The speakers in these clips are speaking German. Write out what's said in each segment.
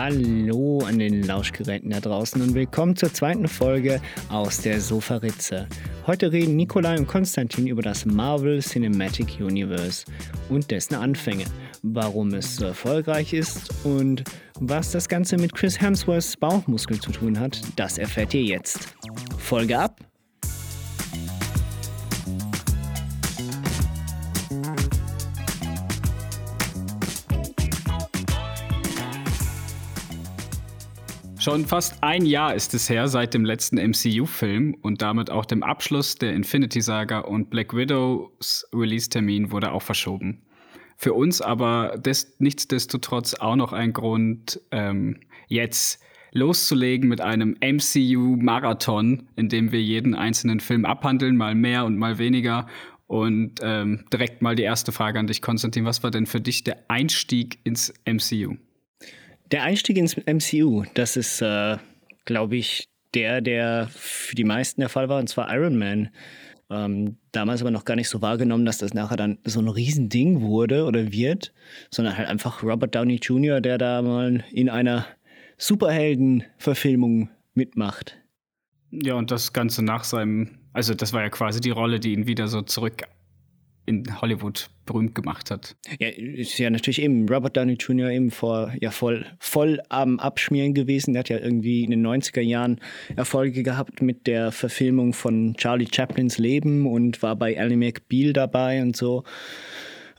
Hallo an den Lauschgeräten da draußen und willkommen zur zweiten Folge aus der Sofaritze. Heute reden Nikolai und Konstantin über das Marvel Cinematic Universe und dessen Anfänge, warum es so erfolgreich ist und was das Ganze mit Chris Hemsworths Bauchmuskel zu tun hat, das erfährt ihr jetzt. Folge ab! Schon fast ein Jahr ist es her seit dem letzten MCU-Film und damit auch dem Abschluss der Infinity Saga und Black Widows Release-Termin wurde auch verschoben. Für uns aber des, nichtsdestotrotz auch noch ein Grund, ähm, jetzt loszulegen mit einem MCU-Marathon, in dem wir jeden einzelnen Film abhandeln, mal mehr und mal weniger. Und ähm, direkt mal die erste Frage an dich, Konstantin. Was war denn für dich der Einstieg ins MCU? Der Einstieg ins MCU, das ist, äh, glaube ich, der, der für die meisten der Fall war, und zwar Iron Man. Ähm, damals aber noch gar nicht so wahrgenommen, dass das nachher dann so ein Riesending wurde oder wird, sondern halt einfach Robert Downey Jr., der da mal in einer Superhelden-Verfilmung mitmacht. Ja, und das Ganze nach seinem, also das war ja quasi die Rolle, die ihn wieder so zurück in Hollywood berühmt gemacht hat. Ja, ist ja natürlich eben Robert Downey Jr. eben vor, ja, voll, voll am Abschmieren gewesen. Der hat ja irgendwie in den 90er Jahren Erfolge gehabt mit der Verfilmung von Charlie Chaplins Leben und war bei Ally McBeal dabei und so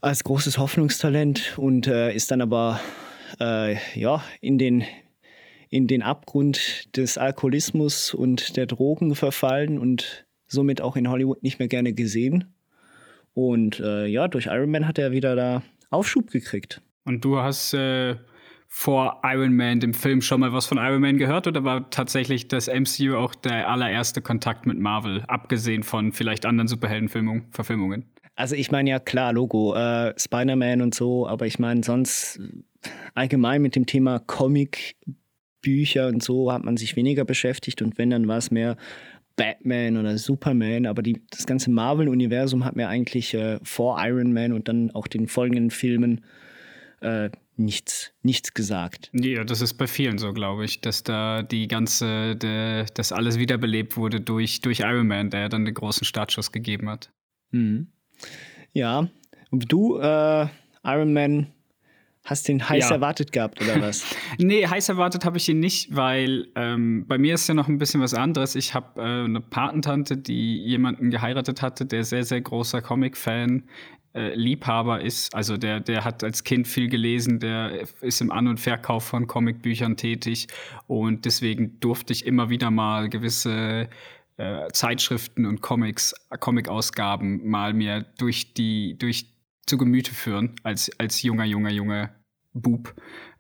als großes Hoffnungstalent und äh, ist dann aber äh, ja, in den in den Abgrund des Alkoholismus und der Drogen verfallen und somit auch in Hollywood nicht mehr gerne gesehen. Und äh, ja, durch Iron Man hat er wieder da Aufschub gekriegt. Und du hast äh, vor Iron Man, dem Film, schon mal was von Iron Man gehört oder war tatsächlich das MCU auch der allererste Kontakt mit Marvel, abgesehen von vielleicht anderen Superheldenverfilmungen? Also ich meine ja klar, Logo, äh, Spider-Man und so, aber ich meine sonst allgemein mit dem Thema Comic, Bücher und so hat man sich weniger beschäftigt und wenn, dann war es mehr Batman oder Superman, aber die, das ganze Marvel-Universum hat mir eigentlich äh, vor Iron Man und dann auch den folgenden Filmen äh, nichts, nichts gesagt. Ja, das ist bei vielen so, glaube ich, dass da die ganze, de, dass alles wiederbelebt wurde durch, durch Iron Man, der dann den großen Startschuss gegeben hat. Mhm. Ja, und du, äh, Iron Man Hast du ihn heiß ja. erwartet gehabt oder was? nee, heiß erwartet habe ich ihn nicht, weil ähm, bei mir ist ja noch ein bisschen was anderes. Ich habe äh, eine Patentante, die jemanden geheiratet hatte, der sehr, sehr großer Comic-Fan, äh, Liebhaber ist. Also der, der hat als Kind viel gelesen, der ist im An- und Verkauf von Comicbüchern tätig und deswegen durfte ich immer wieder mal gewisse äh, Zeitschriften und Comics, Comic-Ausgaben mal mir durch die, durch zu Gemüte führen als, als junger, junger, junger Bub.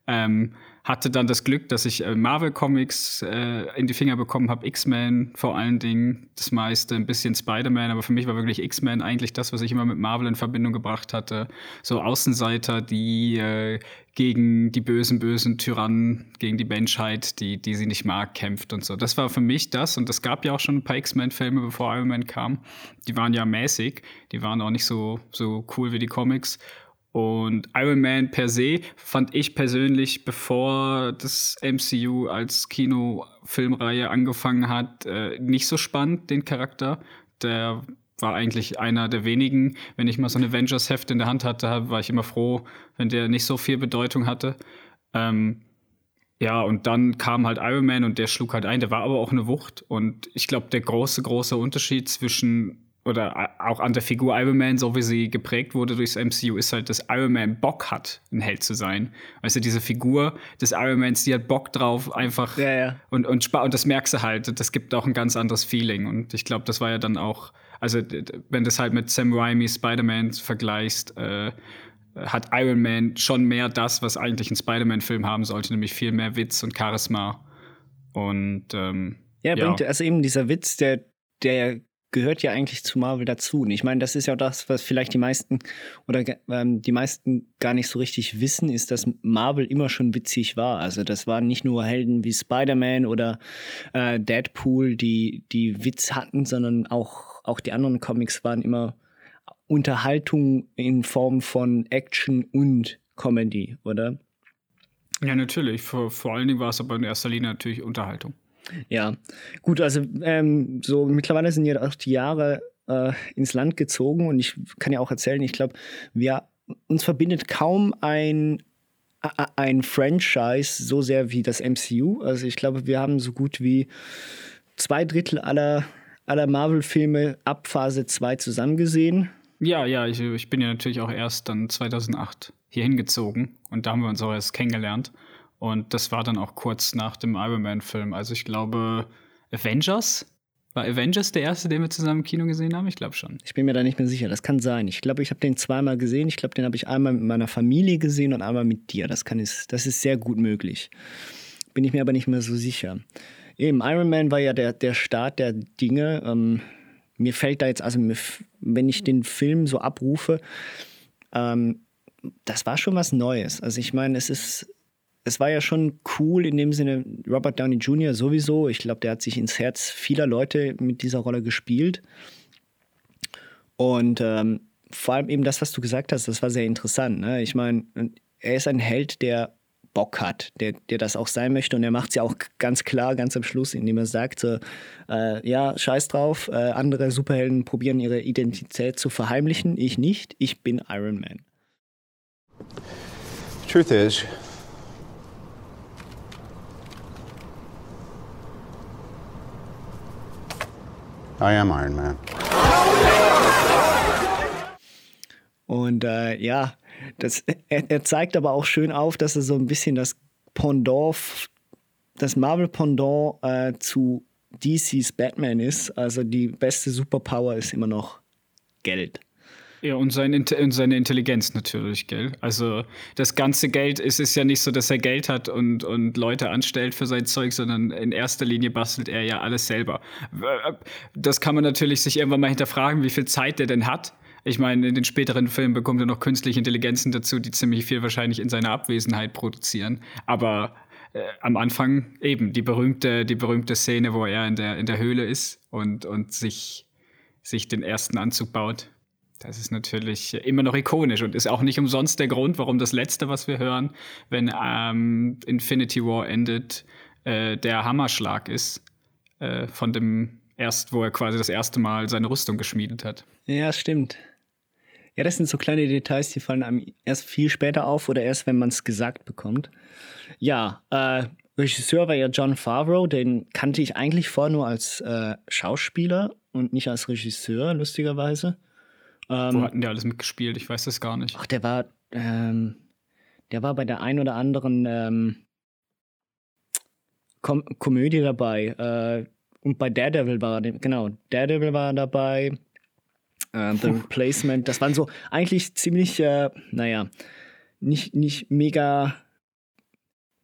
Ähm, hatte dann das Glück, dass ich äh, Marvel Comics äh, in die Finger bekommen habe, X-Men vor allen Dingen, das meiste, ein bisschen Spider-Man, aber für mich war wirklich X-Men eigentlich das, was ich immer mit Marvel in Verbindung gebracht hatte. So Außenseiter, die äh, gegen die bösen, bösen Tyrannen, gegen die Menschheit, die, die sie nicht mag, kämpft und so. Das war für mich das und es gab ja auch schon ein paar X-Men-Filme, bevor Iron Man kam. Die waren ja mäßig, die waren auch nicht so, so cool wie die Comics. Und Iron Man per se fand ich persönlich, bevor das MCU als Kinofilmreihe angefangen hat, äh, nicht so spannend, den Charakter. Der war eigentlich einer der wenigen. Wenn ich mal so ein Avengers-Heft in der Hand hatte, war ich immer froh, wenn der nicht so viel Bedeutung hatte. Ähm, ja, und dann kam halt Iron Man und der schlug halt ein. Der war aber auch eine Wucht. Und ich glaube, der große, große Unterschied zwischen oder auch an der Figur Iron Man, so wie sie geprägt wurde durchs MCU, ist halt, dass Iron Man Bock hat, ein Held zu sein. Weißt du, diese Figur des Iron Mans, die hat Bock drauf, einfach ja, ja. Und, und, und das merkst du halt, das gibt auch ein ganz anderes Feeling. Und ich glaube, das war ja dann auch, also wenn du das halt mit Sam Raimi Spider-Man vergleichst, äh, hat Iron Man schon mehr das, was eigentlich ein Spider-Man-Film haben sollte, nämlich viel mehr Witz und Charisma. Und ähm, ja, bringt also eben dieser Witz, der, der gehört ja eigentlich zu Marvel dazu. Und ich meine, das ist ja auch das, was vielleicht die meisten oder ähm, die meisten gar nicht so richtig wissen, ist, dass Marvel immer schon witzig war. Also das waren nicht nur Helden wie Spider-Man oder äh, Deadpool, die die Witz hatten, sondern auch auch die anderen Comics waren immer Unterhaltung in Form von Action und Comedy, oder? Ja, natürlich. Vor, vor allen Dingen war es aber in erster Linie natürlich Unterhaltung. Ja, gut, also ähm, so mittlerweile sind ja auch die Jahre äh, ins Land gezogen und ich kann ja auch erzählen, ich glaube, uns verbindet kaum ein ein Franchise so sehr wie das MCU. Also ich glaube, wir haben so gut wie zwei Drittel aller, aller Marvel-Filme ab Phase 2 zusammengesehen. Ja, ja, ich, ich bin ja natürlich auch erst dann 2008 hier hingezogen und da haben wir uns auch erst kennengelernt. Und das war dann auch kurz nach dem Iron Man-Film. Also ich glaube, Avengers war Avengers der erste, den wir zusammen im Kino gesehen haben? Ich glaube schon. Ich bin mir da nicht mehr sicher. Das kann sein. Ich glaube, ich habe den zweimal gesehen. Ich glaube, den habe ich einmal mit meiner Familie gesehen und einmal mit dir. Das, kann ist, das ist sehr gut möglich. Bin ich mir aber nicht mehr so sicher. Eben, Iron Man war ja der, der Start der Dinge. Ähm, mir fällt da jetzt, also wenn ich den Film so abrufe, ähm, das war schon was Neues. Also ich meine, es ist es war ja schon cool in dem Sinne, Robert Downey Jr. sowieso. Ich glaube, der hat sich ins Herz vieler Leute mit dieser Rolle gespielt. Und ähm, vor allem eben das, was du gesagt hast, das war sehr interessant. Ne? Ich meine, er ist ein Held, der Bock hat, der, der das auch sein möchte. Und er macht es ja auch ganz klar, ganz am Schluss, indem er sagt, so, äh, ja, scheiß drauf, äh, andere Superhelden probieren ihre Identität zu verheimlichen. Ich nicht, ich bin Iron Man. Truth is, I am Iron Man. Und äh, ja, das, er, er, zeigt aber auch schön auf, dass er so ein bisschen das Pendant, das Marvel-Pendant äh, zu DCs Batman ist. Also die beste Superpower ist immer noch Geld. Ja, und, sein, und seine Intelligenz natürlich, gell? Also das ganze Geld ist es ja nicht so, dass er Geld hat und, und Leute anstellt für sein Zeug, sondern in erster Linie bastelt er ja alles selber. Das kann man natürlich sich irgendwann mal hinterfragen, wie viel Zeit er denn hat. Ich meine, in den späteren Filmen bekommt er noch künstliche Intelligenzen dazu, die ziemlich viel wahrscheinlich in seiner Abwesenheit produzieren. Aber äh, am Anfang eben die berühmte, die berühmte Szene, wo er in der, in der Höhle ist und, und sich, sich den ersten Anzug baut. Das ist natürlich immer noch ikonisch und ist auch nicht umsonst der Grund, warum das letzte, was wir hören, wenn ähm, Infinity War endet, äh, der Hammerschlag ist äh, von dem erst, wo er quasi das erste Mal seine Rüstung geschmiedet hat. Ja, stimmt. Ja, das sind so kleine Details, die fallen einem erst viel später auf oder erst, wenn man es gesagt bekommt. Ja, äh, Regisseur war ja John Favreau, den kannte ich eigentlich vorher nur als äh, Schauspieler und nicht als Regisseur, lustigerweise. Ähm, Wo hatten der alles mitgespielt? Ich weiß das gar nicht. Ach, der war, ähm, der war bei der ein oder anderen ähm, Kom Komödie dabei. Äh, und bei Daredevil war er, genau, Daredevil war dabei. Äh, The Replacement, das waren so eigentlich ziemlich, äh, naja, nicht, nicht mega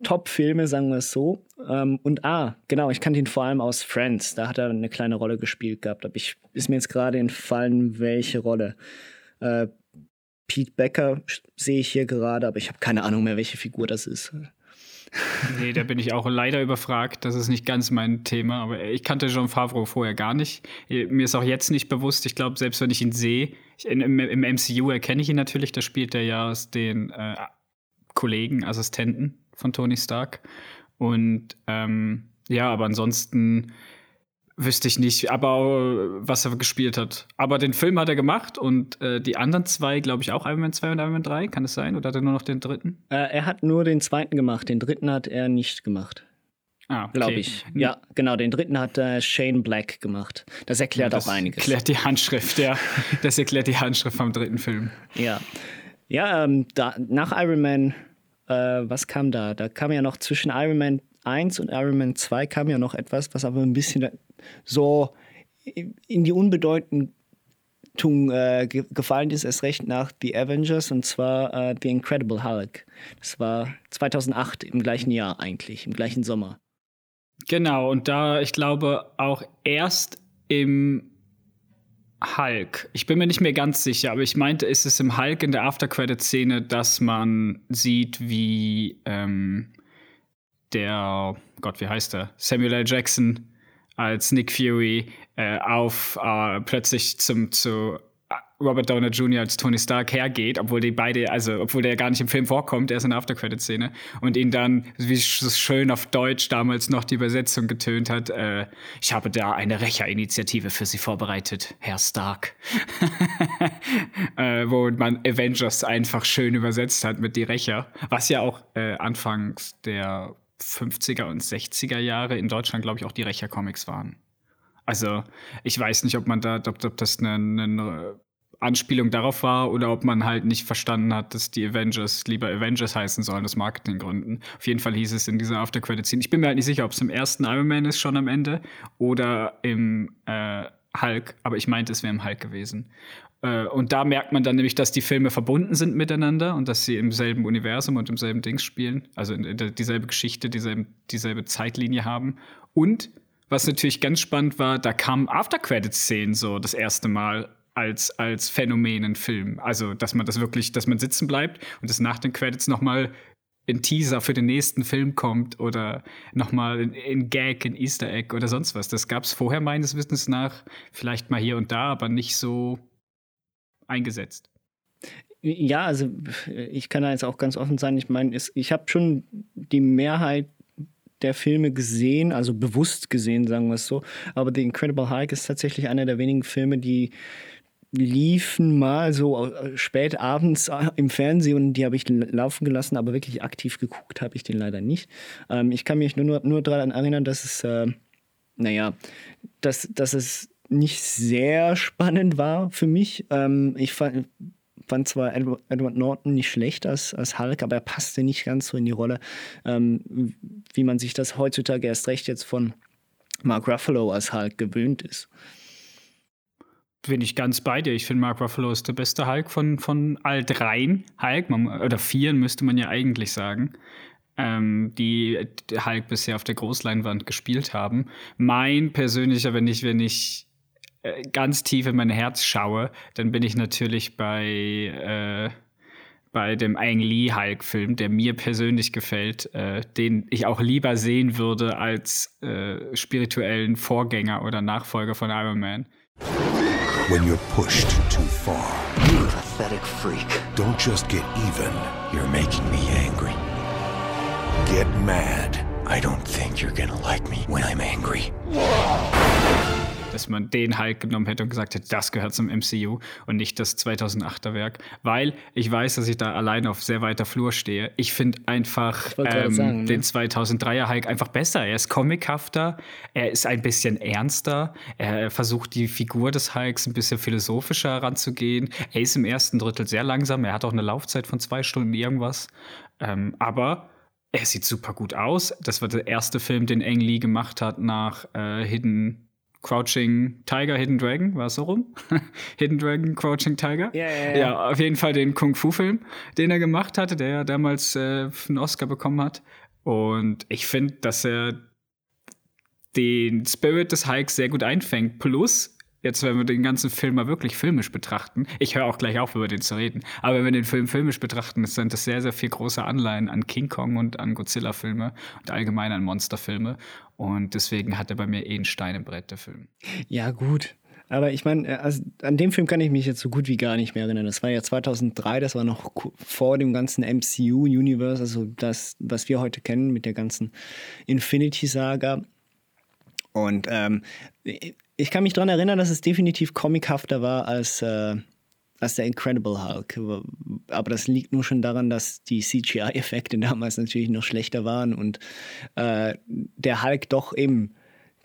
Top-Filme, sagen wir es so. Ähm, und ah, genau, ich kannte ihn vor allem aus Friends. Da hat er eine kleine Rolle gespielt gehabt. Aber ich ist mir jetzt gerade entfallen, welche Rolle. Äh, Pete Becker sehe ich hier gerade, aber ich habe keine Ahnung mehr, welche Figur das ist. nee, da bin ich auch leider überfragt. Das ist nicht ganz mein Thema, aber ich kannte Jean Favreau vorher gar nicht. Mir ist auch jetzt nicht bewusst, ich glaube, selbst wenn ich ihn sehe, im, im, MCU erkenne ich ihn natürlich, da spielt er ja den äh, Kollegen, Assistenten von Tony Stark. Und ähm, ja, aber ansonsten wüsste ich nicht, aber was er gespielt hat. Aber den Film hat er gemacht und äh, die anderen zwei, glaube ich, auch Iron Man 2 und Iron Man 3, kann es sein? Oder hat er nur noch den dritten? Äh, er hat nur den zweiten gemacht, den dritten hat er nicht gemacht. Ah, okay. Glaube ich. Ja, genau, den dritten hat äh, Shane Black gemacht. Das erklärt ja, das auch einiges. Das erklärt die Handschrift, ja. das erklärt die Handschrift vom dritten Film. Ja. Ja, ähm, da, nach Iron Man äh, was kam da? Da kam ja noch zwischen Iron Man 1 und Iron Man 2 kam ja noch etwas, was aber ein bisschen so in die Unbedeutung äh, gefallen ist, erst recht nach The Avengers und zwar äh, The Incredible Hulk. Das war 2008, im gleichen Jahr eigentlich, im gleichen Sommer. Genau, und da, ich glaube, auch erst im Hulk. Ich bin mir nicht mehr ganz sicher, aber ich meinte, ist es im Hulk in der After-Credit-Szene, dass man sieht, wie ähm, der, Gott, wie heißt er? Samuel L. Jackson als Nick Fury äh, auf äh, plötzlich zum, zu Robert Downey Jr. als Tony Stark hergeht, obwohl die beide, also obwohl der gar nicht im Film vorkommt, er ist in der Aftercredit-Szene und ihn dann, wie es schön auf Deutsch damals noch die Übersetzung getönt hat, äh, ich habe da eine Rächerinitiative für Sie vorbereitet, Herr Stark. äh, wo man Avengers einfach schön übersetzt hat mit die Rächer, was ja auch äh, anfangs der 50er und 60er Jahre in Deutschland, glaube ich, auch die Rächer-Comics waren. Also ich weiß nicht, ob man da, ob, ob das eine Anspielung darauf war oder ob man halt nicht verstanden hat, dass die Avengers lieber Avengers heißen sollen, aus Marketinggründen. Auf jeden Fall hieß es in dieser after credit scene Ich bin mir halt nicht sicher, ob es im ersten Iron Man ist schon am Ende oder im äh, Hulk, aber ich meinte, es wäre im Hulk gewesen. Äh, und da merkt man dann nämlich, dass die Filme verbunden sind miteinander und dass sie im selben Universum und im selben Dings spielen, also in, in dieselbe Geschichte, dieselbe, dieselbe Zeitlinie haben. Und was natürlich ganz spannend war, da kamen After-Credit-Szenen so das erste Mal als, als Phänomen in Film. Also, dass man das wirklich, dass man sitzen bleibt und es nach den Credits nochmal ein Teaser für den nächsten Film kommt oder nochmal ein Gag, ein Easter Egg oder sonst was. Das gab es vorher meines Wissens nach vielleicht mal hier und da, aber nicht so eingesetzt. Ja, also ich kann da jetzt auch ganz offen sein. Ich meine, ich habe schon die Mehrheit der Filme gesehen, also bewusst gesehen, sagen wir es so. Aber The Incredible Hulk ist tatsächlich einer der wenigen Filme, die liefen mal so äh, spät abends äh, im Fernsehen und die habe ich laufen gelassen, aber wirklich aktiv geguckt habe ich den leider nicht. Ähm, ich kann mich nur, nur, nur daran erinnern, dass es, äh, naja, dass, dass es nicht sehr spannend war für mich. Ähm, ich fand, fand zwar Edward Norton nicht schlecht als, als Hulk, aber er passte nicht ganz so in die Rolle, ähm, wie man sich das heutzutage erst recht jetzt von Mark Ruffalo als Hulk gewöhnt ist bin ich ganz bei dir. Ich finde, Mark Ruffalo ist der beste Hulk von, von all dreien Hulk, man, oder vieren müsste man ja eigentlich sagen, ähm, die Hulk bisher auf der Großleinwand gespielt haben. Mein persönlicher, wenn ich, wenn ich äh, ganz tief in mein Herz schaue, dann bin ich natürlich bei, äh, bei dem Ang Lee Hulk-Film, der mir persönlich gefällt, äh, den ich auch lieber sehen würde als äh, spirituellen Vorgänger oder Nachfolger von Iron Man. When you're pushed too far. You pathetic freak. Don't just get even, you're making me angry. Get mad. I don't think you're gonna like me when I'm angry. Dass man den Hulk genommen hätte und gesagt hätte, das gehört zum MCU und nicht das 2008er Werk, weil ich weiß, dass ich da alleine auf sehr weiter Flur stehe. Ich finde einfach ich ähm, sagen, ne? den 2003er Hulk einfach besser. Er ist comichafter, er ist ein bisschen ernster, er versucht die Figur des Hulks ein bisschen philosophischer heranzugehen. Er ist im ersten Drittel sehr langsam, er hat auch eine Laufzeit von zwei Stunden irgendwas, ähm, aber er sieht super gut aus. Das war der erste Film, den Ang Lee gemacht hat nach äh, Hidden Crouching Tiger, Hidden Dragon, war es so rum? Hidden Dragon, Crouching Tiger? Ja, ja, ja. ja, auf jeden Fall den Kung-Fu-Film, den er gemacht hatte, der ja damals äh, einen Oscar bekommen hat. Und ich finde, dass er den Spirit des Hikes sehr gut einfängt. Plus, jetzt, wenn wir den ganzen Film mal wirklich filmisch betrachten, ich höre auch gleich auf, über den zu reden, aber wenn wir den Film filmisch betrachten, sind das sehr, sehr viel große Anleihen an King Kong und an Godzilla-Filme und allgemein an Monsterfilme. Und deswegen hat er bei mir eh einen Stein im Brett, der Film. Ja, gut. Aber ich meine, äh, also an dem Film kann ich mich jetzt so gut wie gar nicht mehr erinnern. Das war ja 2003, das war noch vor dem ganzen MCU-Universe, also das, was wir heute kennen mit der ganzen Infinity-Saga. Und ähm, ich kann mich daran erinnern, dass es definitiv comichafter war als, äh, als der Incredible Hulk. Aber das liegt nur schon daran, dass die CGI-Effekte damals natürlich noch schlechter waren und äh, der Hulk doch eben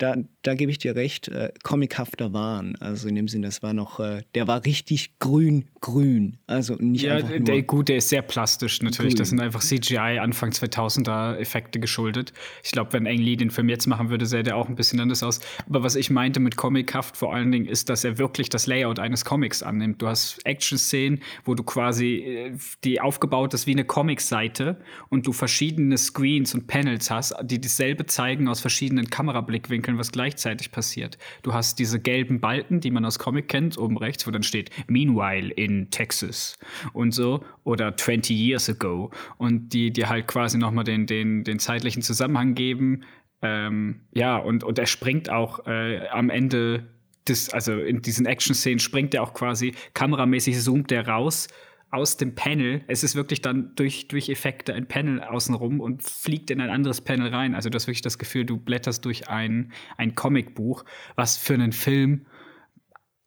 da, da gebe ich dir recht, äh, comichafter waren. Also in dem Sinne, das war noch, äh, der war richtig grün, grün. Also nicht ja, einfach nur der, gut, der ist sehr plastisch natürlich. Grün. Das sind einfach CGI Anfang 2000er Effekte geschuldet. Ich glaube, wenn Ang Lee den Film jetzt machen würde, sähe der auch ein bisschen anders aus. Aber was ich meinte mit comichaft vor allen Dingen, ist, dass er wirklich das Layout eines Comics annimmt. Du hast Action-Szenen, wo du quasi äh, die aufgebaut ist wie eine Comic-Seite und du verschiedene Screens und Panels hast, die dasselbe zeigen aus verschiedenen Kamerablickwinkeln entwickeln, was gleichzeitig passiert. Du hast diese gelben Balken, die man aus Comic kennt, oben rechts, wo dann steht Meanwhile in Texas und so oder 20 years ago und die dir halt quasi nochmal den, den, den zeitlichen Zusammenhang geben. Ähm, ja, und, und er springt auch äh, am Ende das, also in diesen Action-Szenen springt er auch quasi kameramäßig, zoomt er raus aus dem Panel. Es ist wirklich dann durch, durch Effekte ein Panel außenrum und fliegt in ein anderes Panel rein. Also du hast wirklich das Gefühl, du blätterst durch ein, ein Comicbuch, was für einen Film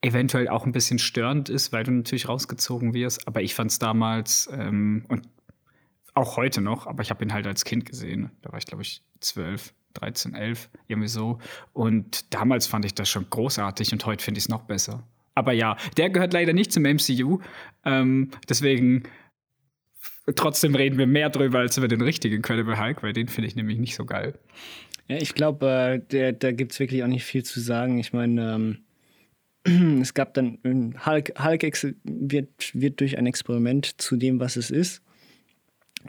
eventuell auch ein bisschen störend ist, weil du natürlich rausgezogen wirst. Aber ich fand es damals ähm, und auch heute noch, aber ich habe ihn halt als Kind gesehen. Da war ich, glaube ich, zwölf. 13, 11, irgendwie so. Und damals fand ich das schon großartig und heute finde ich es noch besser. Aber ja, der gehört leider nicht zum MCU. Ähm, deswegen trotzdem reden wir mehr drüber als über den richtigen Incredible Hulk, weil den finde ich nämlich nicht so geil. Ja, ich glaube, äh, da gibt es wirklich auch nicht viel zu sagen. Ich meine, ähm, es gab dann Hulk, Hulk wird, wird durch ein Experiment zu dem, was es ist,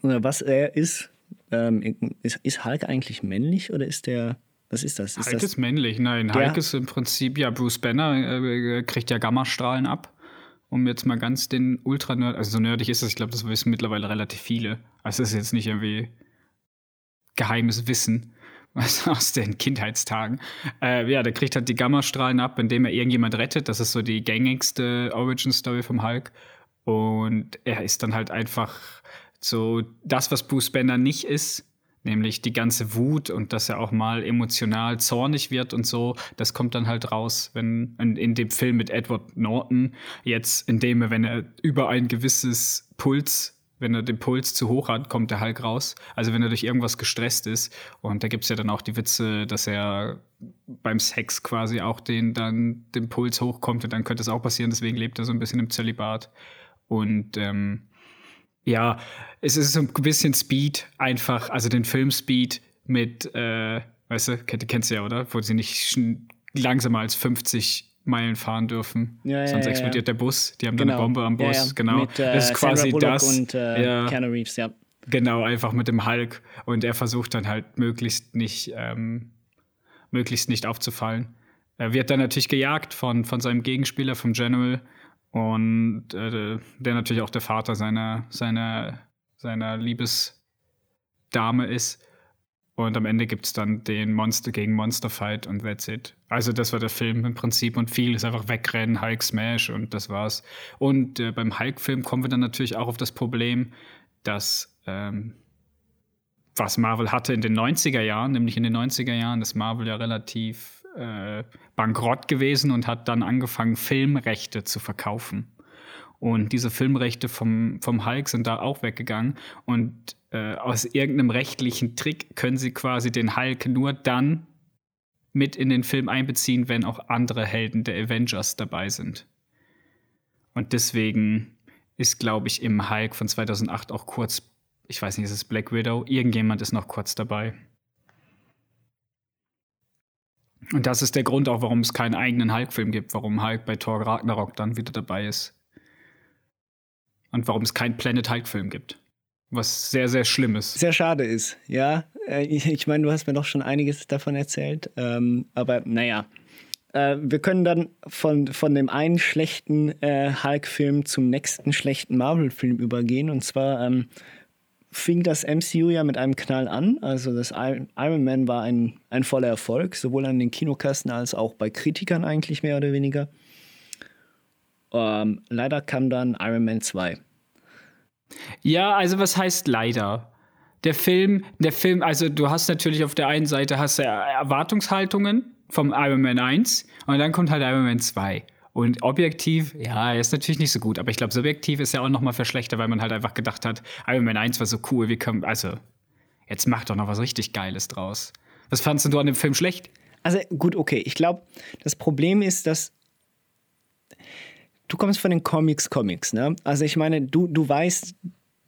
oder was er ist, ähm, ist, ist Hulk eigentlich männlich oder ist der was ist das? Ist Hulk das ist männlich, nein. Der? Hulk ist im Prinzip, ja, Bruce Banner äh, kriegt ja Gammastrahlen ab. Um jetzt mal ganz den Ultra-Nerd, also so nerdig ist das, ich glaube, das wissen mittlerweile relativ viele. Also es ist jetzt nicht irgendwie geheimes Wissen was aus den Kindheitstagen. Äh, ja, der kriegt halt die Gammastrahlen ab, indem er irgendjemand rettet. Das ist so die gängigste Origin-Story vom Hulk. Und er ist dann halt einfach so das, was Bruce Banner nicht ist, nämlich die ganze Wut und dass er auch mal emotional zornig wird und so, das kommt dann halt raus, wenn in, in dem Film mit Edward Norton jetzt, indem er, wenn er über ein gewisses Puls wenn er den Puls zu hoch hat, kommt der Hulk raus. Also wenn er durch irgendwas gestresst ist. Und da gibt es ja dann auch die Witze, dass er beim Sex quasi auch den dann den Puls hochkommt und dann könnte es auch passieren. Deswegen lebt er so ein bisschen im Zölibat. Und ähm, ja, es ist so ein bisschen Speed einfach, also den Film Speed mit, äh, weißt du, kennst du ja, oder? Wo sie nicht langsamer als 50 Meilen fahren dürfen. Ja, Sonst ja, explodiert ja. der Bus. Die haben genau. dann eine Bombe am Bus. Genau. Mit, äh, das ist quasi das. Und äh, ja. Keanu Reeves, ja. Genau, einfach mit dem Hulk. Und er versucht dann halt möglichst nicht, ähm, möglichst nicht aufzufallen. Er wird dann natürlich gejagt von, von seinem Gegenspieler, vom General. Und äh, der natürlich auch der Vater seiner, seiner, seiner Liebesdame ist. Und am Ende gibt es dann den Monster gegen Monster Fight und that's it. Also das war der Film im Prinzip und viel ist einfach wegrennen, Hulk Smash und das war's. Und äh, beim Hulk-Film kommen wir dann natürlich auch auf das Problem, dass ähm, was Marvel hatte in den 90er Jahren, nämlich in den 90er Jahren ist Marvel ja relativ äh, bankrott gewesen und hat dann angefangen, Filmrechte zu verkaufen. Und diese Filmrechte vom, vom Hulk sind da auch weggegangen. Und äh, aus irgendeinem rechtlichen Trick können sie quasi den Hulk nur dann mit in den Film einbeziehen, wenn auch andere Helden der Avengers dabei sind. Und deswegen ist, glaube ich, im Hulk von 2008 auch kurz, ich weiß nicht, ist es Black Widow? Irgendjemand ist noch kurz dabei. Und das ist der Grund auch, warum es keinen eigenen Hulk-Film gibt, warum Hulk bei Thor Ragnarok dann wieder dabei ist. Und warum es keinen Planet Hulk-Film gibt. Was sehr, sehr schlimm ist. Sehr schade ist, ja. Äh, ich meine, du hast mir doch schon einiges davon erzählt. Ähm, aber naja, äh, wir können dann von, von dem einen schlechten äh, Hulk-Film zum nächsten schlechten Marvel-Film übergehen. Und zwar ähm, fing das MCU ja mit einem Knall an. Also das Iron Man war ein, ein voller Erfolg, sowohl an den Kinokassen als auch bei Kritikern eigentlich mehr oder weniger. Ähm, leider kam dann Iron Man 2. Ja, also was heißt leider? Der Film, der Film, also du hast natürlich auf der einen Seite hast du Erwartungshaltungen vom Iron Man 1 und dann kommt halt Iron Man 2. Und objektiv, ja, ist natürlich nicht so gut, aber ich glaube, subjektiv ist er auch noch mal verschlechtert, weil man halt einfach gedacht hat, Iron Man 1 war so cool, wie kommt, also, jetzt mach doch noch was richtig Geiles draus. Was fandest du an dem Film schlecht? Also, gut, okay. Ich glaube, das Problem ist, dass du kommst von den Comics, Comics, ne? Also, ich meine, du, du weißt,